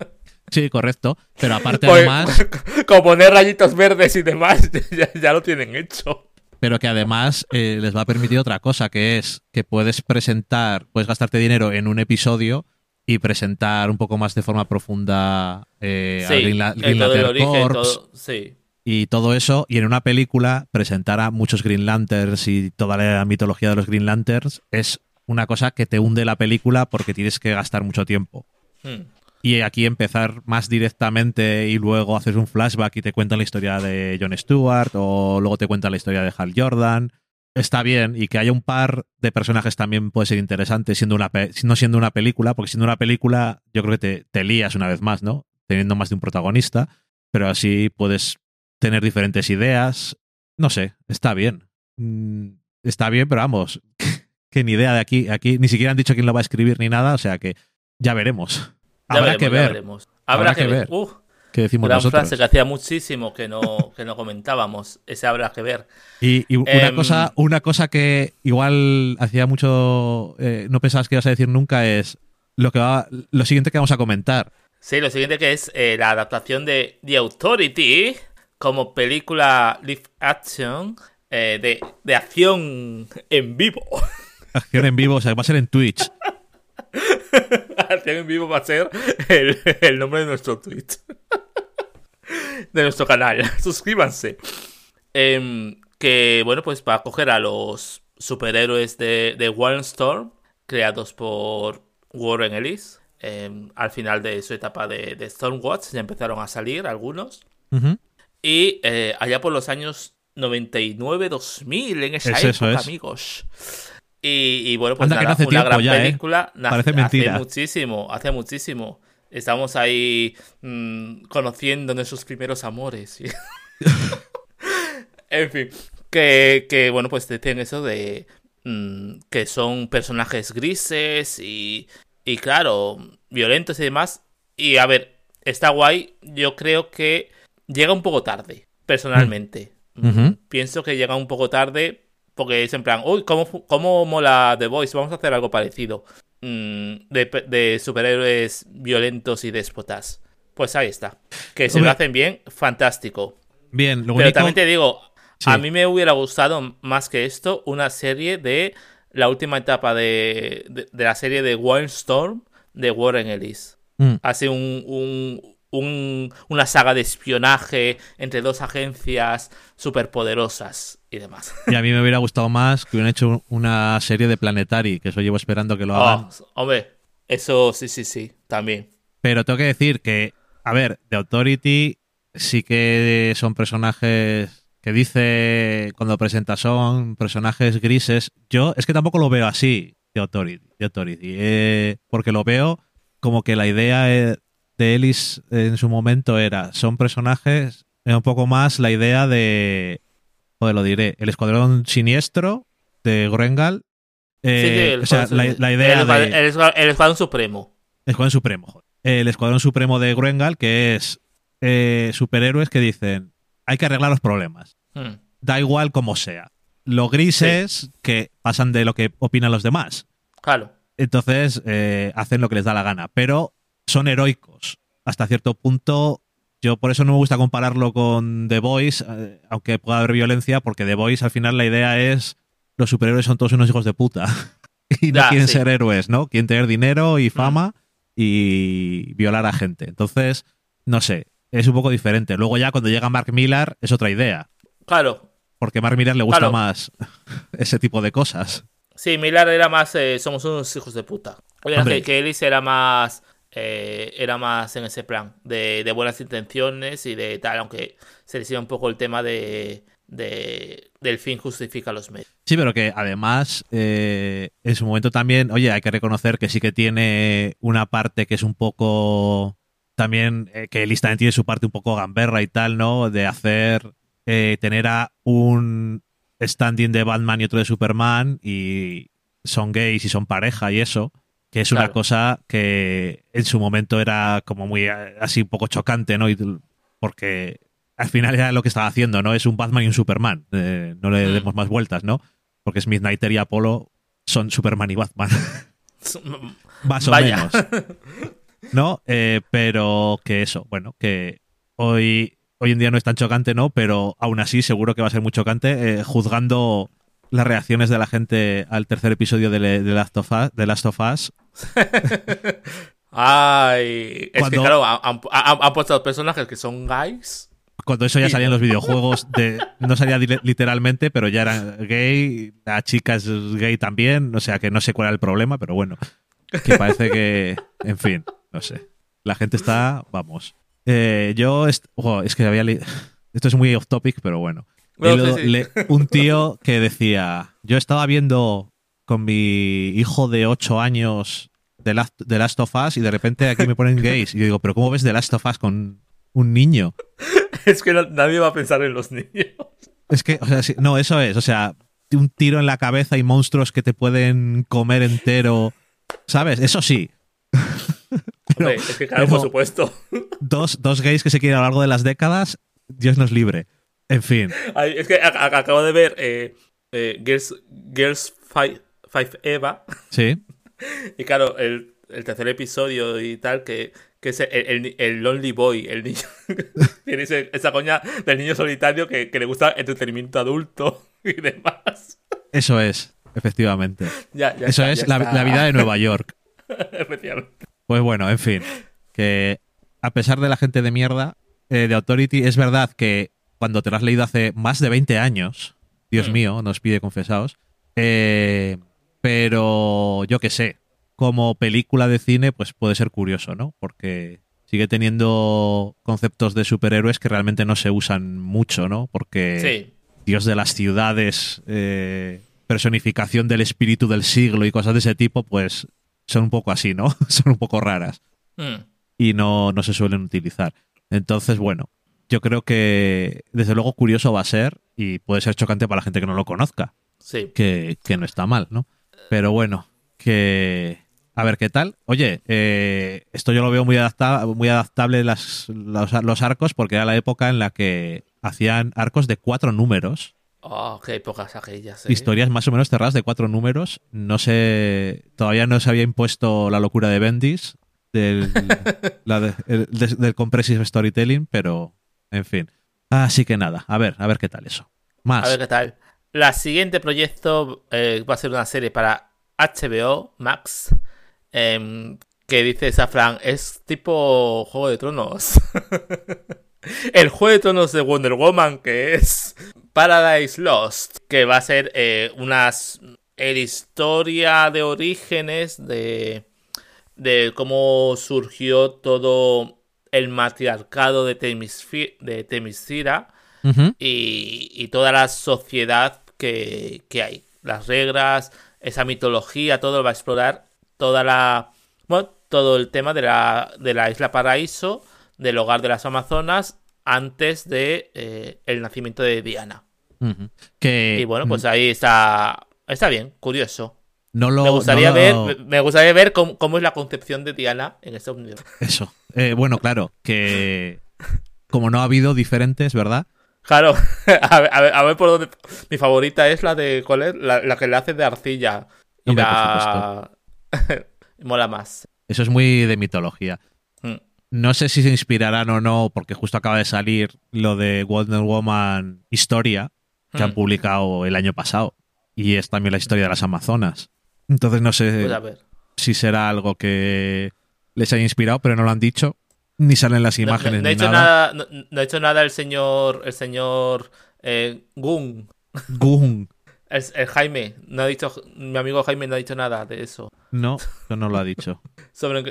Sí, correcto. Pero aparte, además, [laughs] Como poner rayitos verdes y demás, [laughs] ya, ya lo tienen hecho. Pero que además eh, les va a permitir otra cosa, que es que puedes presentar, puedes gastarte dinero en un episodio y presentar un poco más de forma profunda eh, a Sí, Green, La- el Green Lantern origen, Corps todo- sí. y todo eso, y en una película presentar a muchos Green Lanterns y toda la mitología de los Green Lanterns es una cosa que te hunde la película porque tienes que gastar mucho tiempo. Hmm. Y aquí empezar más directamente y luego haces un flashback y te cuentan la historia de Jon Stewart o luego te cuentan la historia de Hal Jordan. Está bien y que haya un par de personajes también puede ser interesante siendo una no siendo una película, porque siendo una película yo creo que te, te lías una vez más, ¿no? Teniendo más de un protagonista, pero así puedes tener diferentes ideas. No sé, está bien. Mm, Está bien, pero vamos, [laughs] que ni idea de aquí. Aquí ni siquiera han dicho quién lo va a escribir ni nada, o sea que ya veremos. Ya Habrá veremos, que ver veremos. Habrá, que, ver. Uf, qué decimos gran nosotros. frase que hacía muchísimo que no, [laughs] que no comentábamos. Ese habrá que ver. Y, y una, Em, cosa, una cosa que igual hacía mucho. eh, no pensabas que ibas a decir nunca es lo, que va, lo siguiente que vamos a comentar. Sí, lo siguiente que es eh, la adaptación de The Authority como película live action eh, de, de acción en vivo. Acción en vivo, o sea, va a ser en Twitch. [laughs] [laughs] acción en vivo va a ser el, el nombre de nuestro tweet. [laughs] de nuestro canal. [laughs] Suscríbanse. Em, que, bueno, pues va a coger a los superhéroes de, de Wildstorm, creados por Warren Ellis. Em, al final de su etapa de, de Stormwatch ya empezaron a salir algunos. Y eh, allá por los años 99-2000, en esa Es época, amigos. Y, y bueno, pues Anda, que nada, no hace una gran ya, ¿eh? película. Parece mentira. Hace muchísimo, hace muchísimo. Estamos ahí mm, conociendo nuestros primeros amores. [laughs] en fin, que, que, bueno, pues decían eso de mm, que son personajes grises y, y claro, violentos y demás. Y a ver, está guay. Yo creo que llega un poco tarde, personalmente. Mm. Pienso que llega un poco tarde porque es en plan, uy, ¿cómo, cómo mola The Voice? Vamos a hacer algo parecido. Mm, de, pe- de superhéroes violentos y déspotas. Pues ahí está. Que se lo hacen bien, fantástico. Bien, lo Pero único. también te digo, Sí. a mí me hubiera gustado más que esto una serie de la última etapa de, de, de la serie de Wildstorm de Warren Ellis. Mm. Hace un, un- un- una saga de espionaje entre dos agencias superpoderosas y demás. Y a mí me hubiera gustado más que hubieran hecho una serie de Planetary, que eso llevo esperando que lo hagan. Oh, hombre, eso sí, sí, sí, también. Pero tengo que decir que, a ver, The Authority sí que son personajes que dice cuando presenta son personajes grises. Yo es que tampoco lo veo así, The Authority. The Authority eh, porque lo veo como que la idea eh, de Ellis en su momento era, son personajes, era un poco más la idea de, joder, lo diré, el escuadrón siniestro de Grengal. Eh, Sí, sí, o sea, la, la idea el, de... el, escuadrón- el Escuadrón Supremo. El Escuadrón Supremo, joder. El Escuadrón Supremo de Gruengal, que es eh, superhéroes que dicen hay que arreglar los problemas. Hmm. Da igual como sea. Lo gris Sí. es que pasan de lo que opinan los demás. Claro. Entonces eh, hacen lo que les da la gana. Pero son heroicos. Hasta cierto punto. Yo por eso no me gusta compararlo con The Boys, eh, aunque pueda haber violencia, porque The Boys al final la idea es los superhéroes son todos unos hijos de puta. [laughs] y no Ya, quieren sí. ser héroes, ¿no? Quieren tener dinero y fama y violar a gente. Entonces, no sé, es un poco diferente. Luego ya cuando llega Mark Millar es otra idea. Claro. Porque a Mark Millar le gusta Claro. más [laughs] ese tipo de cosas. Sí, Millar era más. eh, somos unos hijos de puta. Oye, que, que Ellis era más. Eh, era más en ese plan. De, buenas intenciones y de tal. Aunque se sigue un poco el tema de. de del fin justifica los medios. Sí, pero que además eh, en su momento también, oye, hay que reconocer que sí que tiene una parte que es un poco también, eh, que Ellis también tiene su parte un poco gamberra y tal, ¿no? De hacer, eh, tener a un standing de Batman y otro de Superman y son gays y son pareja y eso. Que es una cosa que en su momento era como muy eh, así un poco chocante, ¿no? Y- porque al final era lo que estaba haciendo, ¿no? Es un Batman y un Superman. Eh, no le Mm. demos más vueltas, ¿no? Porque Midnighter y Apollo son Superman y Batman. [laughs] más o Vaya. menos. [laughs] ¿No? Eh, pero que eso, bueno, que hoy, hoy en día no es tan chocante, ¿no? Pero aún así seguro que va a ser muy chocante eh, juzgando las reacciones de la gente al tercer episodio de, Last, of Us, de Last of Us. [laughs] Ay, es Cuando- que claro, han, han- han puesto personajes que son guys. Cuando eso ya Sí. salía en los [laughs] videojuegos, de, no salía literalmente, pero ya era gay, la chica es gay también, o sea que no sé cuál era el problema, pero bueno, que parece que, en fin, no sé. La gente está, vamos. Eh, yo, es que había leído, esto es muy off topic, pero bueno. No, He leído- sí, sí. le- un [laughs] tío que decía, yo estaba viendo con mi hijo de 8 años de Last, de Last of Us y de repente aquí me ponen gays. Y yo digo, pero ¿cómo ves de Last of Us con un niño? [laughs] Es que no- nadie va a pensar en los niños. Es que, o sea, sí- no, eso es, o sea, un tiro en la cabeza y monstruos que te pueden comer entero, ¿sabes? Eso sí. [laughs] Hombre, es que claro, por supuesto. Dos, dos gays que se quieren a lo largo de las décadas, Dios nos libre. En fin, Ay, es que acabo de ver eh, eh, Girls, Girls Five, Five Eva. sí. Y claro, el, el tercer episodio y tal, que, que es el, el, el Lonely Boy, el niño. [laughs] Tiene esa coña del niño solitario que, que le gusta entretenimiento adulto [laughs] y demás. Eso es, efectivamente. Ya, ya Eso está, es la, vida de Nueva York. [laughs] Efectivamente. Pues bueno, en fin, que a pesar de la gente de mierda eh, de Authority, es verdad que cuando te lo has leído hace más de 20 años, Dios Mm. mío, nos pide confesaos, eh, pero yo qué sé, como película de cine, pues puede ser curioso, ¿no? Porque sigue teniendo conceptos de superhéroes que realmente no se usan mucho, ¿no? Porque Sí. Dios de las ciudades, eh, personificación del espíritu del siglo y cosas de ese tipo, pues son un poco así, ¿no? [laughs] son un poco raras Mm. y no, no se suelen utilizar. Entonces, bueno, yo creo que desde luego curioso va a ser y puede ser chocante para la gente que no lo conozca, Sí. que, que no está mal, ¿no? Pero bueno, que... A ver qué tal. Oye, eh, esto yo lo veo muy, adapta muy adaptable las, los, los arcos porque era la época en la que hacían arcos de cuatro números Oh, qué épocas aquellas. ¿eh? historias más o menos cerradas de cuatro números. No sé, todavía no se había impuesto la locura de Bendis del, [laughs] la de- el- de- del compressive storytelling, pero en fin. Así que nada, a ver, a ver qué tal eso. Más. A ver qué tal. La siguiente proyecto eh, va a ser una serie para HBO Max. em, que dice Safran, es tipo Juego de Tronos. [laughs] El Juego de Tronos de Wonder Woman, que es Paradise Lost, que va a ser eh, una historia de orígenes de, de cómo surgió todo el matriarcado de, Temisfi- de Y, y toda la sociedad que, que hay. Las reglas, esa mitología, todo lo va a explorar. Toda la. Bueno, todo el tema de la, de la isla Paraíso, del hogar de las Amazonas, antes de eh, el nacimiento de Diana. Que Y bueno, pues ahí está. Está bien, curioso. no lo, Me gustaría no lo- ver, me gustaría ver cómo, cómo es la concepción de Diana en este universo. Eso. Eh, bueno, claro, que como no ha habido diferentes, ¿verdad? Claro, [laughs] a ver, a ver, a ver por dónde. Mi favorita es la de. ¿Cuál es? La, la que le hace de arcilla. Y Hombre, por la. [laughs] Mola más. Eso es muy de mitología. Mm. No sé si se inspirarán o no, porque justo acaba de salir lo de Wonder Woman Historia, que han Mm. publicado el año pasado. Y es también la historia de las Amazonas. Entonces no sé Pues si será algo que les haya inspirado, pero no lo han dicho. Ni salen las No- no- imágenes no, ha hecho nada. nada. no, no ha hecho nada el señor. El señor. Eh, Gun. Gung. El, [laughs] el Jaime. No ha dicho. Mi amigo Jaime no ha dicho nada de eso. No, [laughs] no lo ha dicho. Sobre en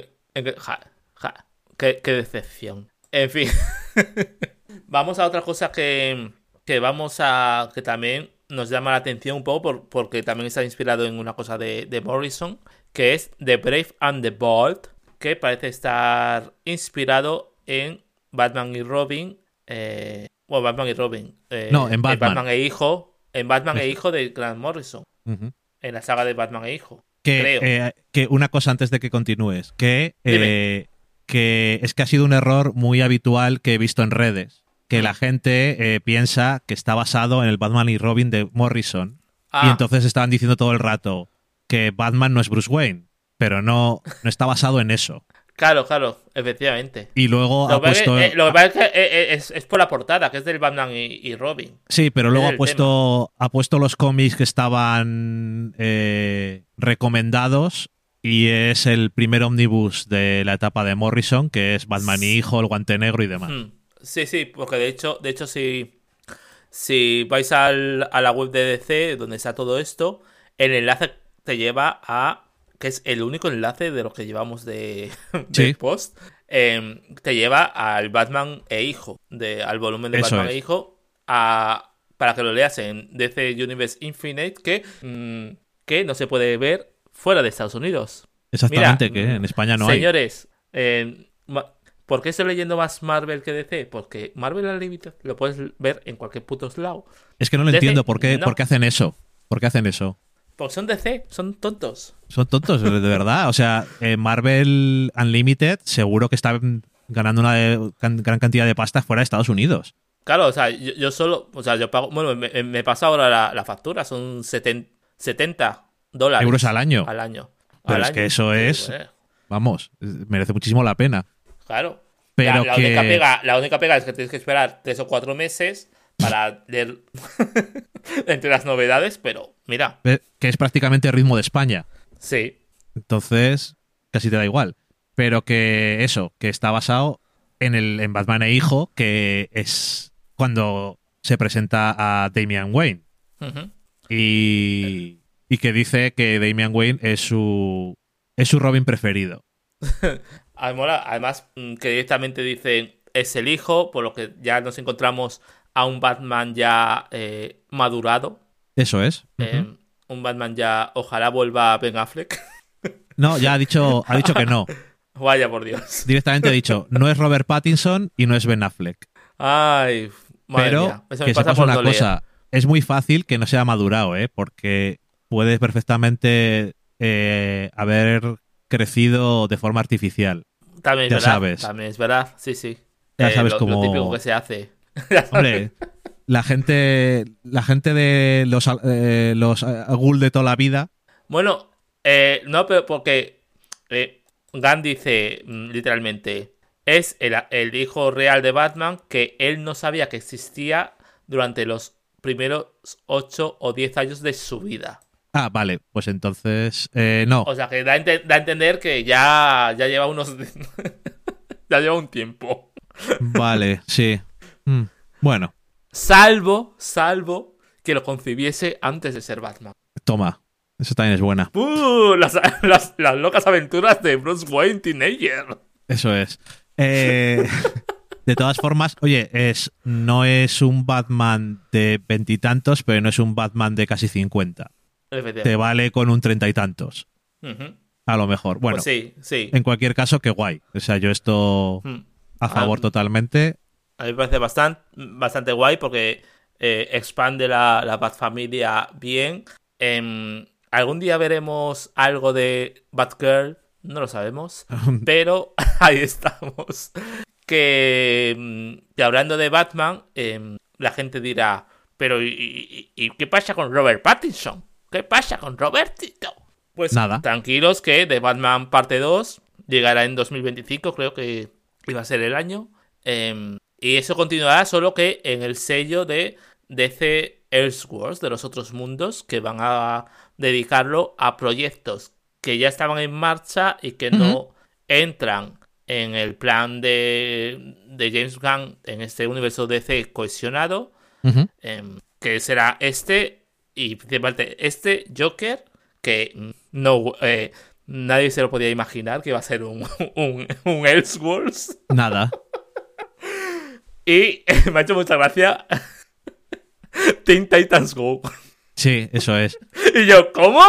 qué- ja, ja, qué, qué decepción. En fin. [laughs] vamos a otra cosa que, que vamos a. que también nos llama la atención un poco por- porque también está inspirado en una cosa de, de Morrison, que es The Brave and the Bold, que parece estar inspirado en Batman y Robin. Eh, bueno, Batman y Robin. eh, No, en Batman. e Hijo. En Batman e Hijo de Grant Morrison. En la saga de Batman e Hijo. que, creo. eh, que una cosa antes de que continúes, que, eh, que es que ha sido un error muy habitual que he visto en redes, que Mm. la gente piensa que está basado en el Batman y Robin de Morrison, Ah, y entonces estaban diciendo todo el rato que Batman no es Bruce Wayne, pero no, no está basado en eso. Claro, claro, efectivamente. Y luego Lo ha puesto... que, eh, lo que pasa es que, eh, eh, es, es por la portada, que es del Batman y, y Robin. Sí, pero luego ha puesto, ha puesto los cómics que estaban eh, recomendados y es el primer omnibus de la etapa de Morrison, que es Batman y Hijo, el Guante Negro y demás. Hmm. Sí, sí, porque de hecho, de hecho si, si vais al- a la web de DC, donde está todo esto, el enlace te lleva a que es el único enlace de los que llevamos de, [laughs] de Sí. post, eh, te lleva al Batman e Hijo, de, al volumen de Eso Batman es. e Hijo, a, para que lo leas en DC Universe Infinite, que, mm, que no se puede ver fuera de Estados Unidos. Exactamente, Mira, que en España no hay. Señores, eh, ma- ¿por qué estoy leyendo más Marvel que DC? Porque Marvel Unlimited lo puedes ver en cualquier puto lado. Es que no lo DC, entiendo por qué, no. por qué hacen eso. ¿Por qué hacen eso? Porque son DC, son tontos. Son tontos, de verdad. O sea, eh, Marvel Unlimited seguro que está ganando una de- gran cantidad de pasta fuera de Estados Unidos. Claro, o sea, yo, yo solo, o sea, yo pago, bueno, me, me pasa ahora la, la factura, son seten- 70 dólares. Euros al año. Al año. Pero Al es que eso es- Eh, Vamos, merece muchísimo la pena. Claro. Pero la, la que- única pega, la única pega es que tienes que esperar tres o cuatro meses para leer [laughs] entre las novedades, pero mira, Eh, Que es prácticamente ritmo de España. sí. Entonces, casi te da igual. Pero que eso, que está basado en el en Batman e Hijo, que es cuando se presenta a Damian Wayne. Y, y que dice que Damian Wayne es su, es su Robin preferido. [laughs] Además, mm, que directamente dicen es el hijo, por lo que ya nos encontramos a un Batman ya eh, madurado. Eso es. eh, un Batman ya, ojalá vuelva Ben Affleck. No, ya ha dicho, ha dicho que no. [laughs] Vaya por Dios. Directamente ha dicho, no es Robert Pattinson y no es Ben Affleck. Ay, madre Pero mía. Eso me que pasa por una cosa, es muy fácil que no sea madurado, ¿eh? Porque puede perfectamente eh, haber crecido de forma artificial. También es ya verdad. sabes. También es verdad. Sí, sí. Ya Eh, sabes lo, cómo- lo típico que se hace. [laughs] Hombre, la gente, la gente de los, eh, los eh, Ghoul de toda la vida, Bueno, eh, no, pero porque eh, Gunn dice mm, literalmente, es el, el hijo real de Batman que él no sabía que existía durante los primeros 8 o 10 años de su vida. Ah, vale, pues entonces eh, no. O sea que da, da a entender que ya, ya lleva unos... [laughs] ya lleva un tiempo. Vale, sí. Mm, Bueno, Salvo, salvo que lo concibiese antes de ser Batman. toma. Eso también es buena. ¡Uh! Las, las- las locas aventuras de Bruce Wayne Teenager. Eso es. Eh, [laughs] de todas formas, oye, es, no es un Batman de veintitantos, pero no es un Batman de casi cincuenta. Te vale con un treinta y tantos. A lo mejor. Bueno, Pues sí, sí. en cualquier caso, qué guay. O sea, yo esto Mm. a favor Ah, totalmente. A mí me parece bastante, bastante guay porque eh, expande la, la Batfamilia bien. Em, Algún día veremos algo de Batgirl, no lo sabemos, [laughs] pero [laughs] ahí estamos. Que, mm, que hablando de Batman, em, la gente dirá, pero ¿y, y- y qué pasa con Robert Pattinson? ¿Qué pasa con Robertito? Pues Nada. tranquilos que The Batman parte 2 llegará en 2025, creo que iba a ser el año. Em, y eso continuará solo que en el sello de DC Elseworlds, de los otros mundos, que van a dedicarlo a proyectos que ya estaban en marcha y que no entran en el plan de, de James Gunn en este universo DC cohesionado, em, que será este y principalmente este Joker, que no eh, nadie se lo podía imaginar que iba a ser un, [laughs] un, un Elseworlds. Nada. [laughs] Y [laughs] me ha hecho mucha gracia [laughs] Teen Titans Go. Sí, eso es. Y yo, ¿cómo?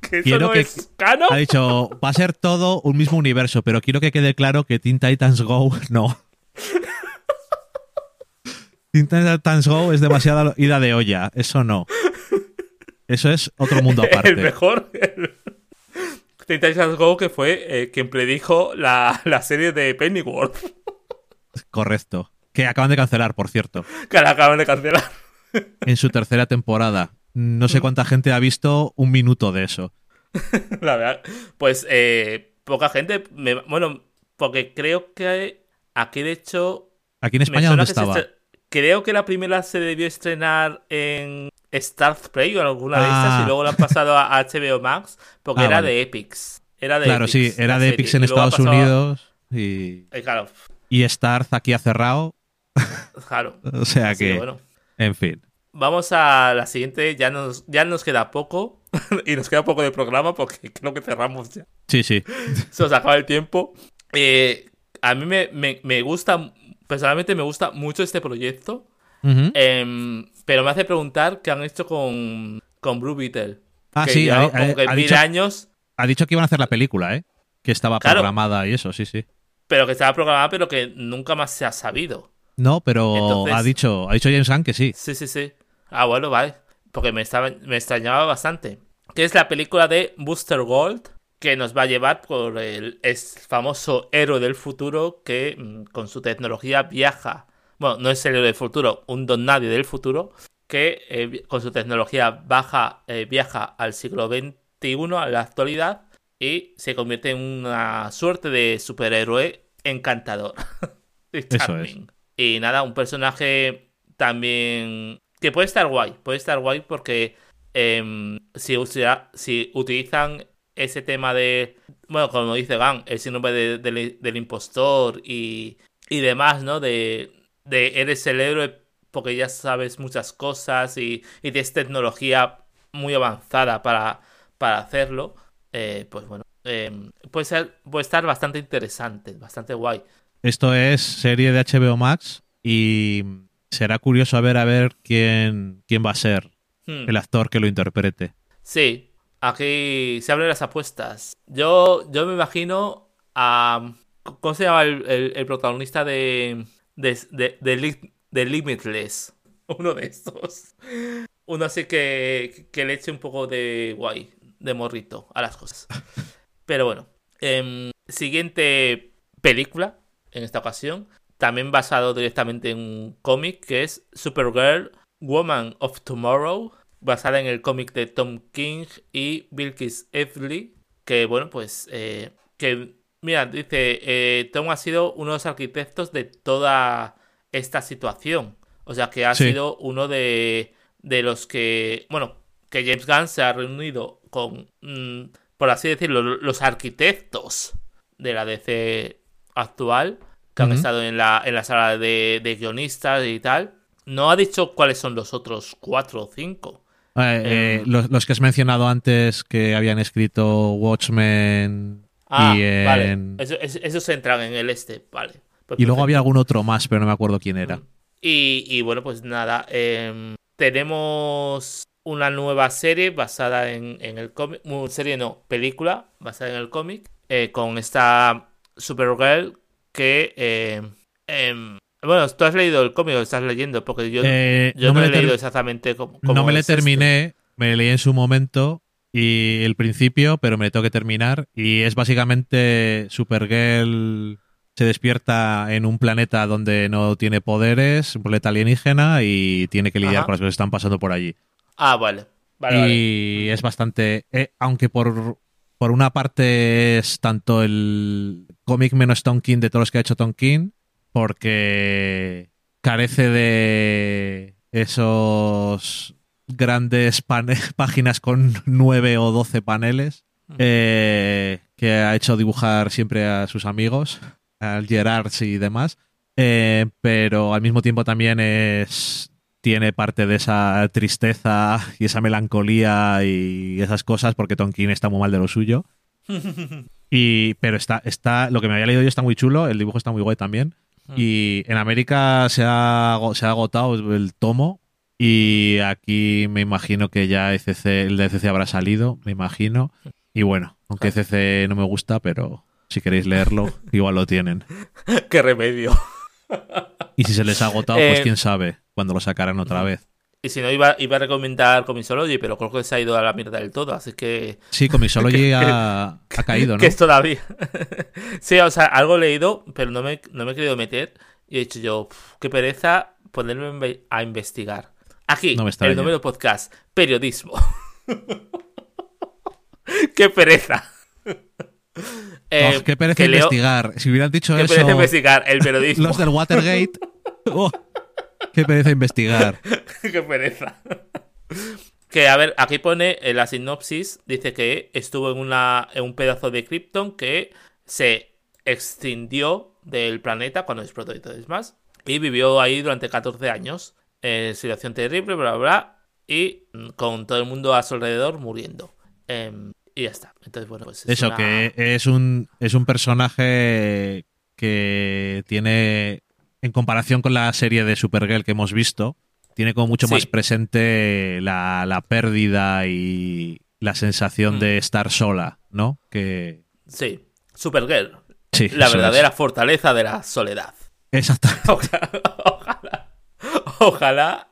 ¿Que eso Quiero no que- es canon? Ha dicho, va a ser todo un mismo universo, pero quiero que quede claro que Teen Titans Go [laughs] no. Teen Titans Go es demasiada ida de olla, eso no. Eso es otro mundo aparte. el mejor. Teen Titans Go, que fue eh, quien predijo la, la serie de Pennyworth. Correcto. Que acaban de cancelar, por cierto. Que la acaban de cancelar. [laughs] En su tercera temporada. No sé cuánta gente ha visto un minuto de eso. [laughs] La verdad. Pues eh, poca gente. me- bueno, porque creo que aquí de hecho. Aquí en España, ¿dónde estaba? Creo que la primera se debió estrenar en Stars Play o en alguna de Ah. estas y luego la han pasado a HBO Max porque Ah, era vale. de Epix. Era de Claro, sí, era de Epix en Estados pasado Unidos y, eh, claro, y Starz aquí ha cerrado. [laughs] claro. O sea Así que bueno. en fin. Vamos a la siguiente, ya nos, ya nos queda poco [laughs] y nos queda poco de programa porque [laughs] creo que cerramos ya. Sí, sí. Se nos acaba el tiempo. Eh, a mí me, me- me gusta, personalmente me gusta mucho este proyecto, em, pero me hace preguntar qué han hecho con, con Blue Beetle. Ah, que sí, ha, ha- que ha mil dicho, años, ha dicho que iban a hacer la película, ¿eh? Que estaba Claro. programada y eso, sí, sí. pero que estaba programada, pero que nunca más se ha sabido. No, pero Entonces- ha dicho ha dicho James Gunn que sí. Sí, sí, sí. Ah, bueno, vale. Porque me, estaba, me extrañaba bastante. Que es la película de Booster Gold, que nos va a llevar por el es famoso héroe del futuro que mm, con su tecnología viaja. Bueno, no es el héroe del futuro, un don nadie del futuro, que eh, con su tecnología baja, eh, viaja al siglo XXI, a la actualidad, y se convierte en una suerte de superhéroe encantador. [laughs] Eso es. Y nada, un personaje también que puede estar guay, puede estar guay porque em, si, si utilizan ese tema de, bueno, como dice Gan, el síndrome de- del- impostor y, y demás, ¿no? De, eres el héroe porque ya sabes muchas cosas y, y tienes tecnología muy avanzada para, para hacerlo, eh, pues bueno, em, puede, ser, puede estar bastante interesante, bastante guay. Esto es serie de HBO Max y será curioso a ver a ver quién, quién va a ser Hmm. el actor que lo interprete. Sí, aquí se abren las apuestas. Yo, yo me imagino a. ¿Cómo se llama el, el- el protagonista de. de, de, de Limitless? [laughs] Uno de estos. Uno así que, que le eche un poco de guay, de morrito a las cosas. [laughs] Pero bueno. em, siguiente película, en esta ocasión. También basado directamente en un cómic que es Supergirl Woman of Tomorrow, basada en el cómic de Tom King y Bilkis Evely, que bueno, pues eh, que mira, dice, eh, Tom ha sido uno de los arquitectos de toda esta situación, o sea que ha Sí. sido uno de, de los que, bueno, que James Gunn se ha reunido con, mm, por así decirlo, los arquitectos de la DC actual, que han estado en la, en la sala de, de guionistas y tal. No ha dicho cuáles son los otros cuatro o cinco. Eh, eh, Em. los, los que has mencionado antes que habían escrito Watchmen Ah, y, en- vale. Eso- eso- esos entran en el este, vale. Pues y luego había algún otro más, pero no me acuerdo quién era. Y, y bueno, pues nada. em, tenemos una nueva serie basada en, en el cómic. Serie no, película basada en el cómic. eh, con esta Supergirl que. em, em, bueno, tú has leído el cómic o estás leyendo, porque yo, Eh, yo no, no, me he leído exactamente cómo. no me le este. terminé, me leí en su momento y el principio, pero me tengo que terminar. Y es básicamente Supergirl se despierta en un planeta donde no tiene poderes, un planeta alienígena y tiene que lidiar Ajá. con las cosas que están pasando por allí. Ah, vale. Vale, vale. y es bastante. eh, aunque por, por una parte es tanto el cómic menos Tom King de todos los que ha hecho Tom King, porque carece de esos grandes [laughs] páginas con nueve o doce paneles eh, que ha hecho dibujar siempre a sus amigos, al Gerard y demás. Eh, pero al mismo tiempo también es tiene parte de esa tristeza y esa melancolía y esas cosas porque Tonkin está muy mal de lo suyo. [laughs] Y, pero está, está, lo que me había leído yo está muy chulo, el dibujo está muy guay también. Y en América se ha, se ha agotado el tomo y aquí me imagino que ya ECC, el de ECC habrá salido, me imagino. Y bueno, aunque ECC no me gusta, pero si queréis leerlo, [laughs] igual lo tienen. Qué remedio. Y si se les ha agotado, pues Eh, quién sabe cuando lo sacarán otra vez. Y si no, iba, iba a recomendar Comisology, pero creo que se ha ido a la mierda del todo, así que. Sí, Comisology [laughs] ha, ha caído, ¿no? Que es todavía. [laughs] sí, o sea, algo he leído, pero no me, no me he querido meter. Y he dicho yo, "Pf, qué pereza ponerme a investigar. Aquí, No el número podcast, periodismo. [laughs] qué pereza. Eh, Oh, qué pereza que leo- investigar. Si hubieran dicho Qué eso pereza investigar el periodismo. los del Watergate. oh, qué pereza investigar. [laughs] Qué pereza. Que a ver, aquí pone en la sinopsis, dice que estuvo en, una, en un pedazo de Krypton que se extinguió del planeta cuando explotó y todo es más. Y vivió ahí durante 14 años. Eh, situación terrible, bla, bla, bla. Y mm, con todo el mundo a su alrededor muriendo. Em, y ya está. Entonces, bueno, pues es Eso, una- que es un, es un personaje que tiene, en comparación con la serie de Supergirl que hemos visto, tiene como mucho Sí. más presente la, la pérdida y la sensación Mm. de estar sola, ¿no? Que Sí, Supergirl. sí, La verdadera fortaleza de la soledad. Exacto. [laughs] Ojalá. Ojalá.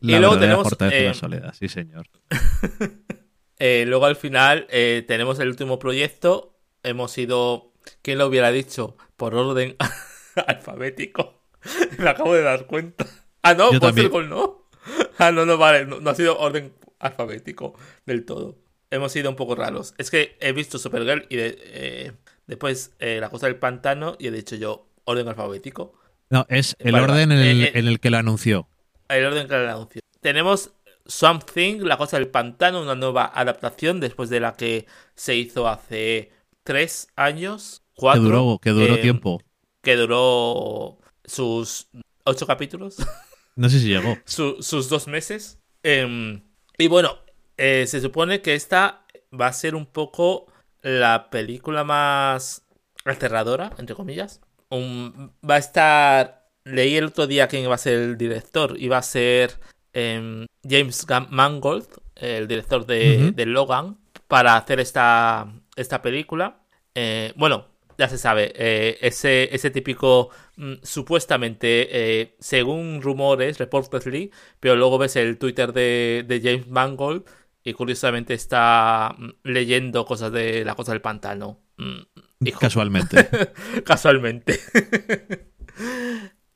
La y luego tenemos. fortaleza de eh, la soledad, sí, señor. [laughs] eh, luego al final eh, tenemos el último proyecto. Hemos ido. ¿Quién lo hubiera dicho? Por orden [laughs] [laughs] alfabético. [laughs] Me acabo de dar cuenta. Ah, no, no. [laughs] Ah, no, no, vale. No, no ha sido orden alfabético del todo. Hemos sido un poco raros. Es que he visto Supergirl y de- eh, después eh, la cosa del pantano y he dicho yo orden alfabético. No, es el Vale, orden en el, eh, en el que lo anunció. El orden que le anuncio. Tenemos Swamp Thing, La Cosa del Pantano, una nueva adaptación después de la que se hizo hace tres años, Que cuatro. duró, que duró eh, tiempo. Que duró sus ocho capítulos, [laughs] No sé si llegó. su- sus dos meses. Em, y bueno, eh, se supone que esta va a ser un poco la película más aterradora, entre comillas. Un- va a estar. Leí el otro día quién iba a ser el director. Iba a ser em, James Mangold, el director de, de Logan, para hacer esta, esta película. Eh, bueno, ya se sabe, eh, ese, ese típico, mm, supuestamente, eh, según rumores, reportedly, pero luego ves el Twitter de, de James Mangold y curiosamente está mm, leyendo cosas de la cosa del pantano. Mm. [laughs] Casualmente. Casualmente. [laughs]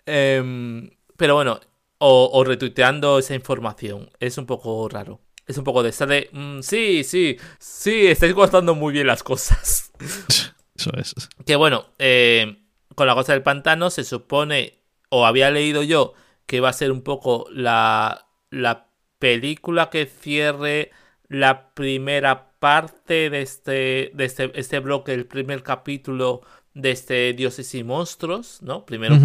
Em, pero bueno, o, o retuiteando esa información. Es un poco raro. Es un poco de esta de. sí, sí, sí, estáis guardando muy bien las cosas. [laughs] Eso es. Que bueno, eh, con la cosa del pantano se supone, o había leído yo, que va a ser un poco la, la película que cierre la primera parte de este, de este, este bloque, el primer capítulo de este Dioses y Monstruos, ¿no? Primero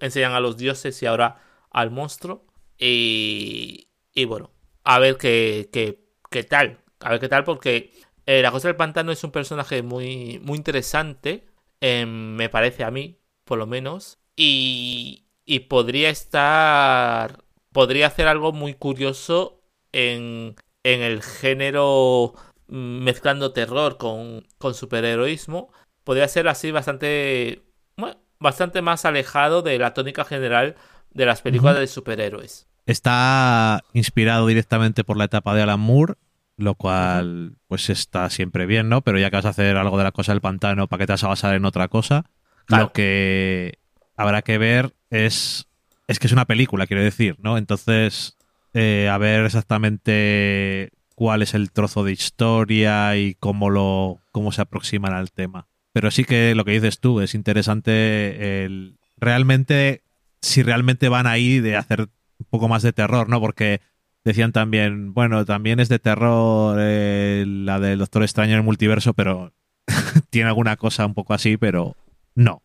enseñan a los dioses y ahora al monstruo. Y, y bueno, a ver qué, qué, qué tal. A ver qué tal, porque eh, la cosa del pantano es un personaje muy, muy interesante, em, me parece a mí, por lo menos. Y, y podría estar. Podría hacer algo muy curioso en, en el género mm, mezclando terror con, con superheroísmo. Podría ser así bastante. bueno, bastante más alejado de la tónica general de las películas de superhéroes. Está inspirado directamente por la etapa de Alan Moore, lo cual pues está siempre bien, ¿no? Pero ya que vas a hacer algo de la cosa del pantano, ¿para qué te vas a basar en otra cosa? Claro. Lo que habrá que ver es es que es una película, quiero decir, ¿no? Entonces, eh, a ver exactamente cuál es el trozo de historia y cómo lo cómo se aproximan al tema. Pero sí que lo que dices tú es interesante el realmente si realmente van ahí de hacer un poco más de terror, ¿no? Porque decían también, bueno, también es de terror eh, la del Doctor Extraño en el multiverso, pero [laughs] tiene alguna cosa un poco así, pero no,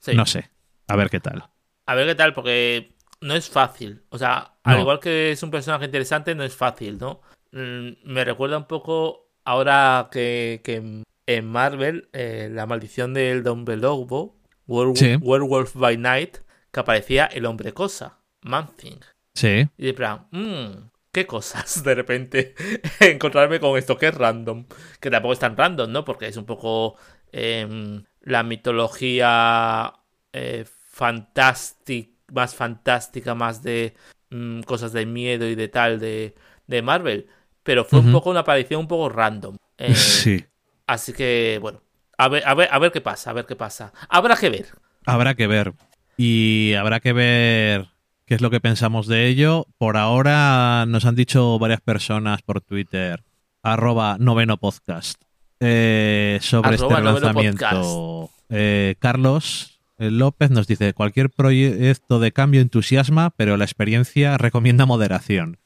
Sí. no sé. A ver qué tal. A ver qué tal, porque no es fácil. O sea, al igual que es un personaje interesante, no es fácil, ¿no? Mm, Me recuerda un poco ahora que, que en- Marvel, eh, la maldición del hombre lobo, Werewolf, Sí. Werewolf by Night, que aparecía el hombre cosa, Man-Thing. Sí, Y de plan, mmm, qué cosas [laughs] de repente [laughs] encontrarme con esto que es random. Que tampoco es tan random, ¿no? Porque es un poco em, la mitología eh, fantástica, más fantástica, más de mm, cosas de miedo y de tal de, de Marvel, pero fue un poco una aparición un poco random. Eh, [laughs] Sí. Así que, bueno, a ver, a ver, a ver qué pasa, a ver qué pasa. Habrá que ver. Habrá que ver. Y habrá que ver qué es lo que pensamos de ello. Por ahora nos han dicho varias personas por Twitter, arroba noveno podcast, eh, sobre Arroba este lanzamiento. Eh, Carlos eh, López nos dice, cualquier proyecto de cambio entusiasma, pero la experiencia recomienda moderación.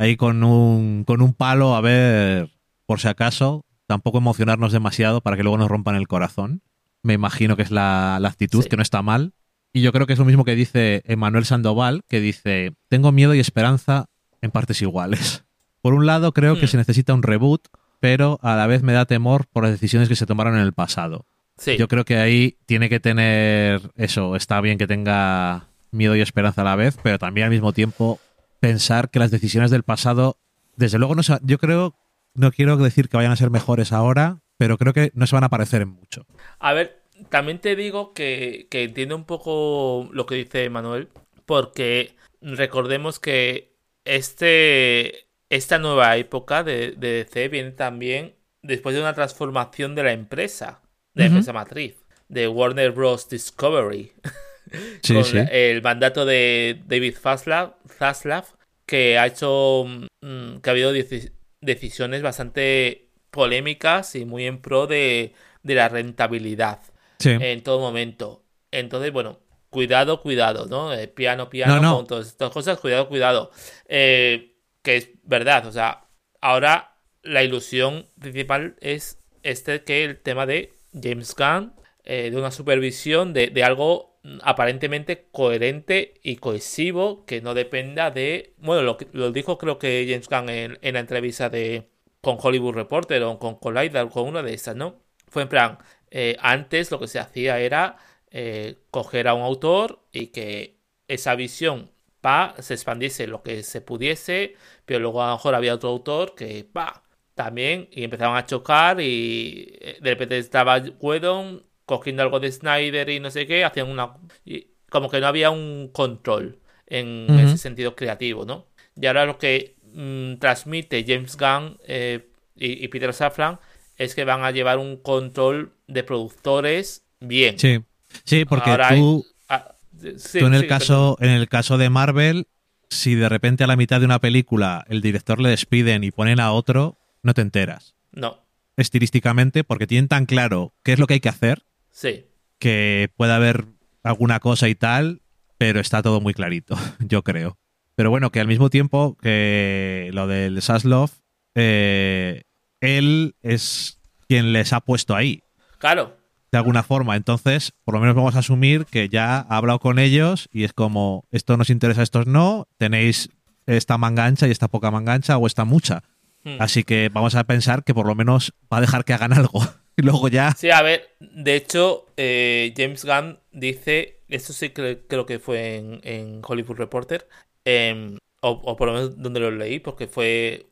Ahí con un, con un palo, a ver, por si acaso, tampoco emocionarnos demasiado para que luego nos rompan el corazón. Me imagino que es la, la actitud, Sí. que no está mal. Y yo creo que es lo mismo que dice Emanuel Sandoval, que dice, tengo miedo y esperanza en partes iguales. Por un lado, creo que Hmm. se necesita un reboot, pero a la vez me da temor por las decisiones que se tomaron en el pasado. Sí. Yo creo que ahí tiene que tener eso, está bien que tenga miedo y esperanza a la vez, pero también al mismo tiempo pensar que las decisiones del pasado, desde luego no se- yo creo, no quiero decir que vayan a ser mejores ahora, pero creo que no se van a parecer en mucho. A ver, también te digo que, que entiendo un poco lo que dice Manuel, porque recordemos que este, esta nueva época de, de DC viene también después de una transformación de la empresa, de la empresa matriz, de Warner Bros. Discovery, [laughs] Sí, con sí. el mandato de David Zaslav, Zaslav, que ha hecho mm, que ha habido deci- decisiones bastante polémicas y muy en pro de, de la rentabilidad Sí. en todo momento. Entonces, bueno, cuidado, cuidado, ¿no? Eh, piano, piano, No, no. con todas estas cosas, cuidado, cuidado. Eh, que es verdad, o sea, ahora la ilusión principal es este que el tema de James Gunn, eh, de una supervisión de, de algo aparentemente coherente y cohesivo que no dependa de bueno lo, que- lo dijo creo que James Gunn en, en la entrevista de con Hollywood Reporter o con Collider o con una de esas no fue en plan eh, antes lo que se hacía era eh, coger a un autor y que esa visión pa, se expandiese lo que se pudiese, pero luego a lo mejor había otro autor que pa, también y empezaban a chocar y eh, de repente estaba Whedon cogiendo algo de Snyder y no sé qué, hacían una... y como que no había un control en ese sentido creativo, ¿no? Y ahora lo que mm, transmite James Gunn eh, y, y Peter Safran es que van a llevar un control de productores bien. Sí. Sí, porque Ahora tú, hay- ah, sí, tú en el sí, caso, en el caso de Marvel, si de repente a la mitad de una película el director le despiden y ponen a otro, no te enteras. No, Estilísticamente, porque tienen tan claro qué es lo que hay que hacer, sí. que puede haber alguna cosa y tal, pero está todo muy clarito, [laughs] yo creo. Pero bueno, que al mismo tiempo que lo del Saslov, eh, él es quien les ha puesto ahí, Claro, de alguna forma. Entonces, por lo menos vamos a asumir que ya ha hablado con ellos y es como, esto nos interesa, estos no, tenéis esta manga ancha y esta poca manga ancha o esta mucha. Hmm. Así que vamos a pensar que por lo menos va a dejar que hagan algo. [laughs] Y luego ya... Sí, a ver, de hecho, eh, James Gunn dice, esto sí que creo que fue en, en Hollywood Reporter, em, o, o por lo menos donde lo leí, porque fue,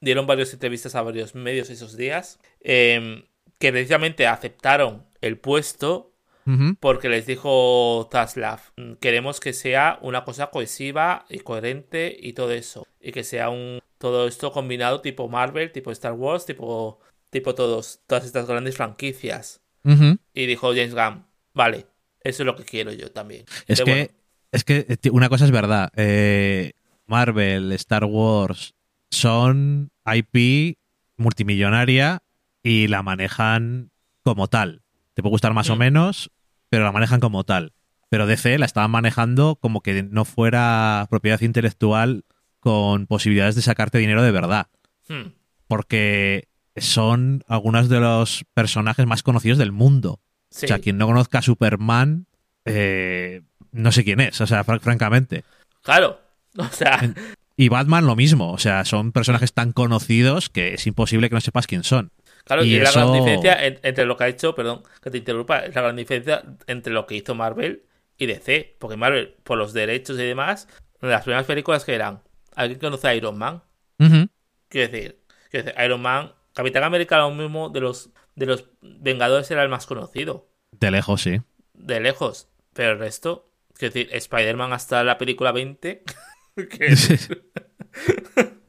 dieron varias entrevistas a varios medios esos días, em, que precisamente aceptaron el puesto porque les dijo Zaslav, "Mm, queremos que sea una cosa cohesiva y coherente y todo eso, y que sea un todo esto combinado tipo Marvel, tipo Star Wars, tipo tipo todos todas estas grandes franquicias. Y dijo James Gunn, vale, eso es lo que quiero yo también. Es Entonces, que, bueno, es que una cosa es verdad. eh, Marvel, Star Wars son IP multimillonaria y la manejan como tal. Te puede gustar más o Mm. menos, pero la manejan como tal. Pero DC la estaban manejando como que no fuera propiedad intelectual con posibilidades de sacarte dinero de verdad. hmm, Porque son algunos de los personajes más conocidos del mundo. sí, O sea, quien no conozca a Superman, eh, no sé quién es, o sea, fran- francamente. claro. [laughs] O sea, Y Batman lo mismo, o sea, son personajes tan conocidos que es imposible que no sepas quién son. claro, y, y es la gran diferencia en- entre lo que ha hecho, perdón, que te interrumpa, es la gran diferencia entre lo que hizo Marvel y DC. Porque Marvel, por los derechos y demás, las primeras películas que eran, ¿alguien conoce a Iron Man? Ujú. Quiero decir, quiero decir, Iron Man, Capitán América, lo mismo de los, de los Vengadores era el más conocido, De lejos, sí. de lejos. Pero el resto, quiero decir, Spider-Man hasta la película 20, [laughs] [laughs] [laughs]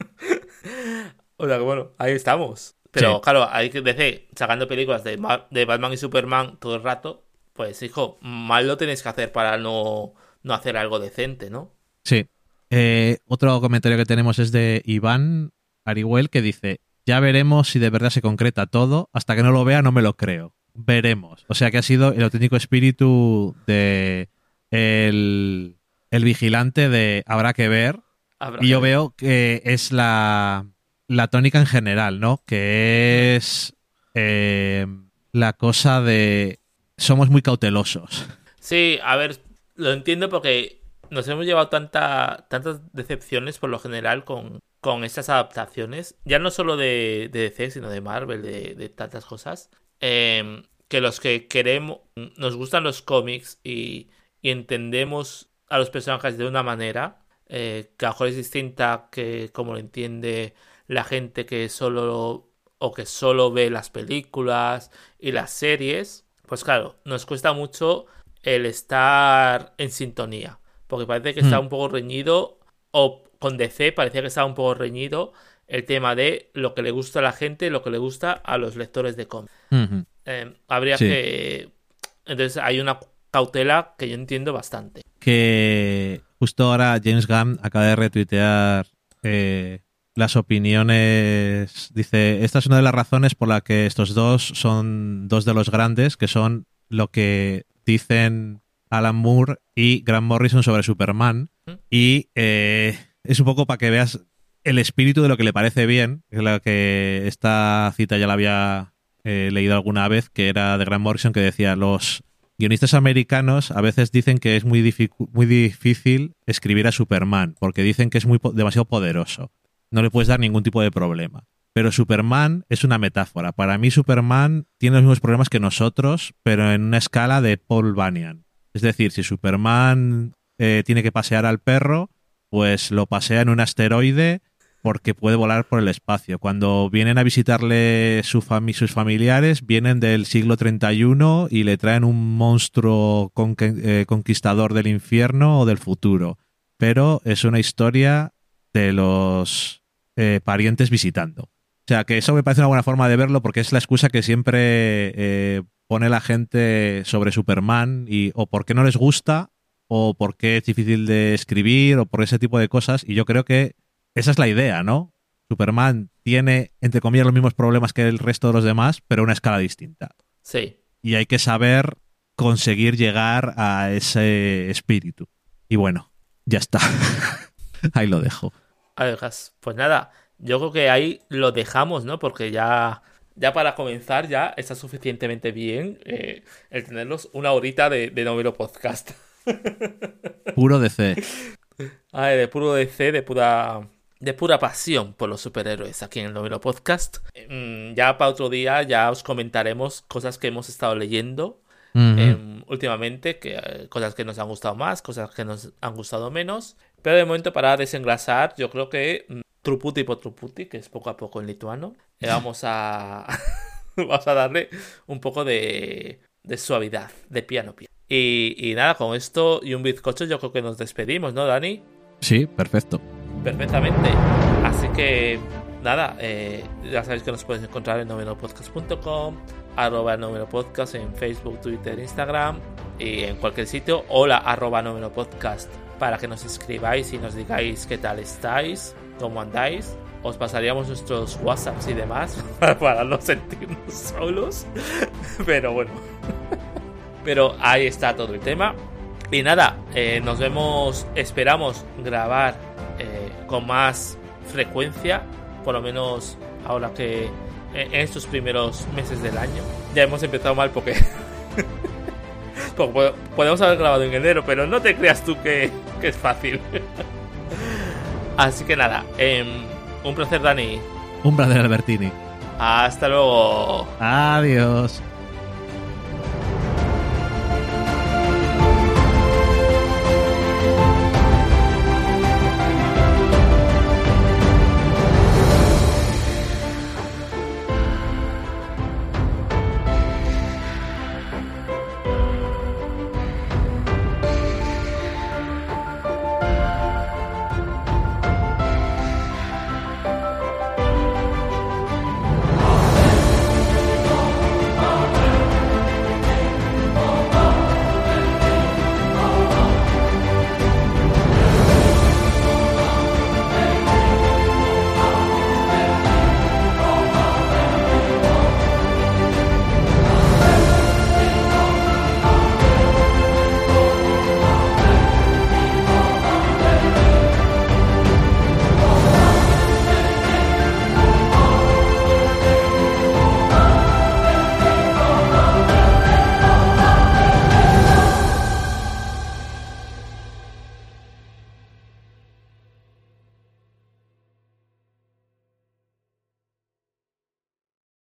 O sea que bueno, ahí estamos. Pero Sí. claro, hay que decir, sacando películas de Batman y Superman todo el rato, pues hijo, mal lo tenéis que hacer para no, no hacer algo decente, ¿no? Sí. Eh, otro comentario que tenemos es de Iván Arihuel que dice, ya veremos si de verdad se concreta todo, hasta que no lo vea no me lo creo. Veremos. O sea que ha sido el auténtico espíritu de el, el vigilante de habrá que ver. Habrá Y yo que ver. veo que es la, la tónica en general, ¿no? Que es eh, la cosa de somos muy cautelosos. Sí, a ver, lo entiendo porque nos hemos llevado tanta, tantas decepciones por lo general con, con estas adaptaciones, ya no solo de, de DC, sino de Marvel, de, de tantas cosas, eh, que los que queremos, nos gustan los cómics y, y entendemos a los personajes de una manera, eh, que a lo mejor es distinta que como lo entiende la gente que solo o que solo ve las películas y las series, pues claro, nos cuesta mucho el estar en sintonía. Porque parece que está Hmm. un poco reñido, o con DC parecía que estaba un poco reñido el tema de lo que le gusta a la gente, lo que le gusta a los lectores de cómics. Eh, habría Sí. que... Entonces hay una cautela que yo entiendo bastante. que justo ahora James Gunn acaba de retuitear eh, las opiniones. Dice, esta es una de las razones por la que estos dos son dos de los grandes, que son lo que dicen Alan Moore y Grant Morrison sobre Superman. ¿Mm? Y eh, es un poco para que veas el espíritu de lo que le parece bien, la que esta cita ya la había eh, leído alguna vez, que era de Grant Morrison, que decía, los guionistas americanos a veces dicen que es muy, muy difícil escribir a Superman, porque dicen que es muy demasiado poderoso. No le puedes dar ningún tipo de problema. Pero Superman es una metáfora. Para mí Superman tiene los mismos problemas que nosotros, pero en una escala de Paul Bunyan. Es decir, si Superman eh, tiene que pasear al perro, pues lo pasea en un asteroide porque puede volar por el espacio. Cuando vienen a visitarle su fami- sus familiares, vienen del siglo 31 y le traen un monstruo eh, conquistador del infierno o del futuro. Pero es una historia de los eh, parientes visitando. O sea, que eso me parece una buena forma de verlo porque es la excusa que siempre eh, pone la gente sobre Superman y o por qué no les gusta o por qué es difícil de escribir o por ese tipo de cosas. Y yo creo que esa es la idea, ¿no? Superman tiene, entre comillas, los mismos problemas que el resto de los demás, pero a una escala distinta. Sí. Y hay que saber conseguir llegar a ese espíritu. Y bueno, ya está. [laughs] Ahí lo dejo. Pues nada, yo creo que ahí lo dejamos, ¿no? Porque ya, ya para comenzar ya está suficientemente bien eh, el tenerlos una horita de, de novelo podcast. [laughs] Puro DC. Ay, de puro DC, de pura, de pura pasión por los superhéroes aquí en el novelo podcast. Mm, ya para otro día ya os comentaremos cosas que hemos estado leyendo em, últimamente, que, eh, cosas que nos han gustado más, cosas que nos han gustado menos. Pero de momento para desengrasar, yo creo que Truputi por Truputi, que es poco a poco en lituano, eh, vamos a [laughs] vamos a darle un poco de, de suavidad, de piano piano. Y, y nada, con esto y un bizcocho yo creo que nos despedimos, ¿no, Dani? Sí, perfecto. Perfectamente. Así que, nada, eh, ya sabéis que nos podéis encontrar en novenopodcast.com, arroba novenopodcast en Facebook, Twitter, Instagram y en cualquier sitio, hola arroba novenopodcast para que nos escribáis y nos digáis qué tal estáis, cómo andáis. Os pasaríamos nuestros WhatsApps y demás [laughs] para no sentirnos solos. [laughs] Pero bueno. [laughs] Pero ahí está todo el tema. Y nada, eh, nos vemos, esperamos grabar eh, con más frecuencia, por lo menos ahora que en estos primeros meses del año. Ya hemos empezado mal porque, [laughs] porque po- podemos haber grabado en enero, pero no te creas tú que, que es fácil. [laughs] Así que nada, em, un placer Dani. Un placer, Albertini. Hasta luego. Adiós.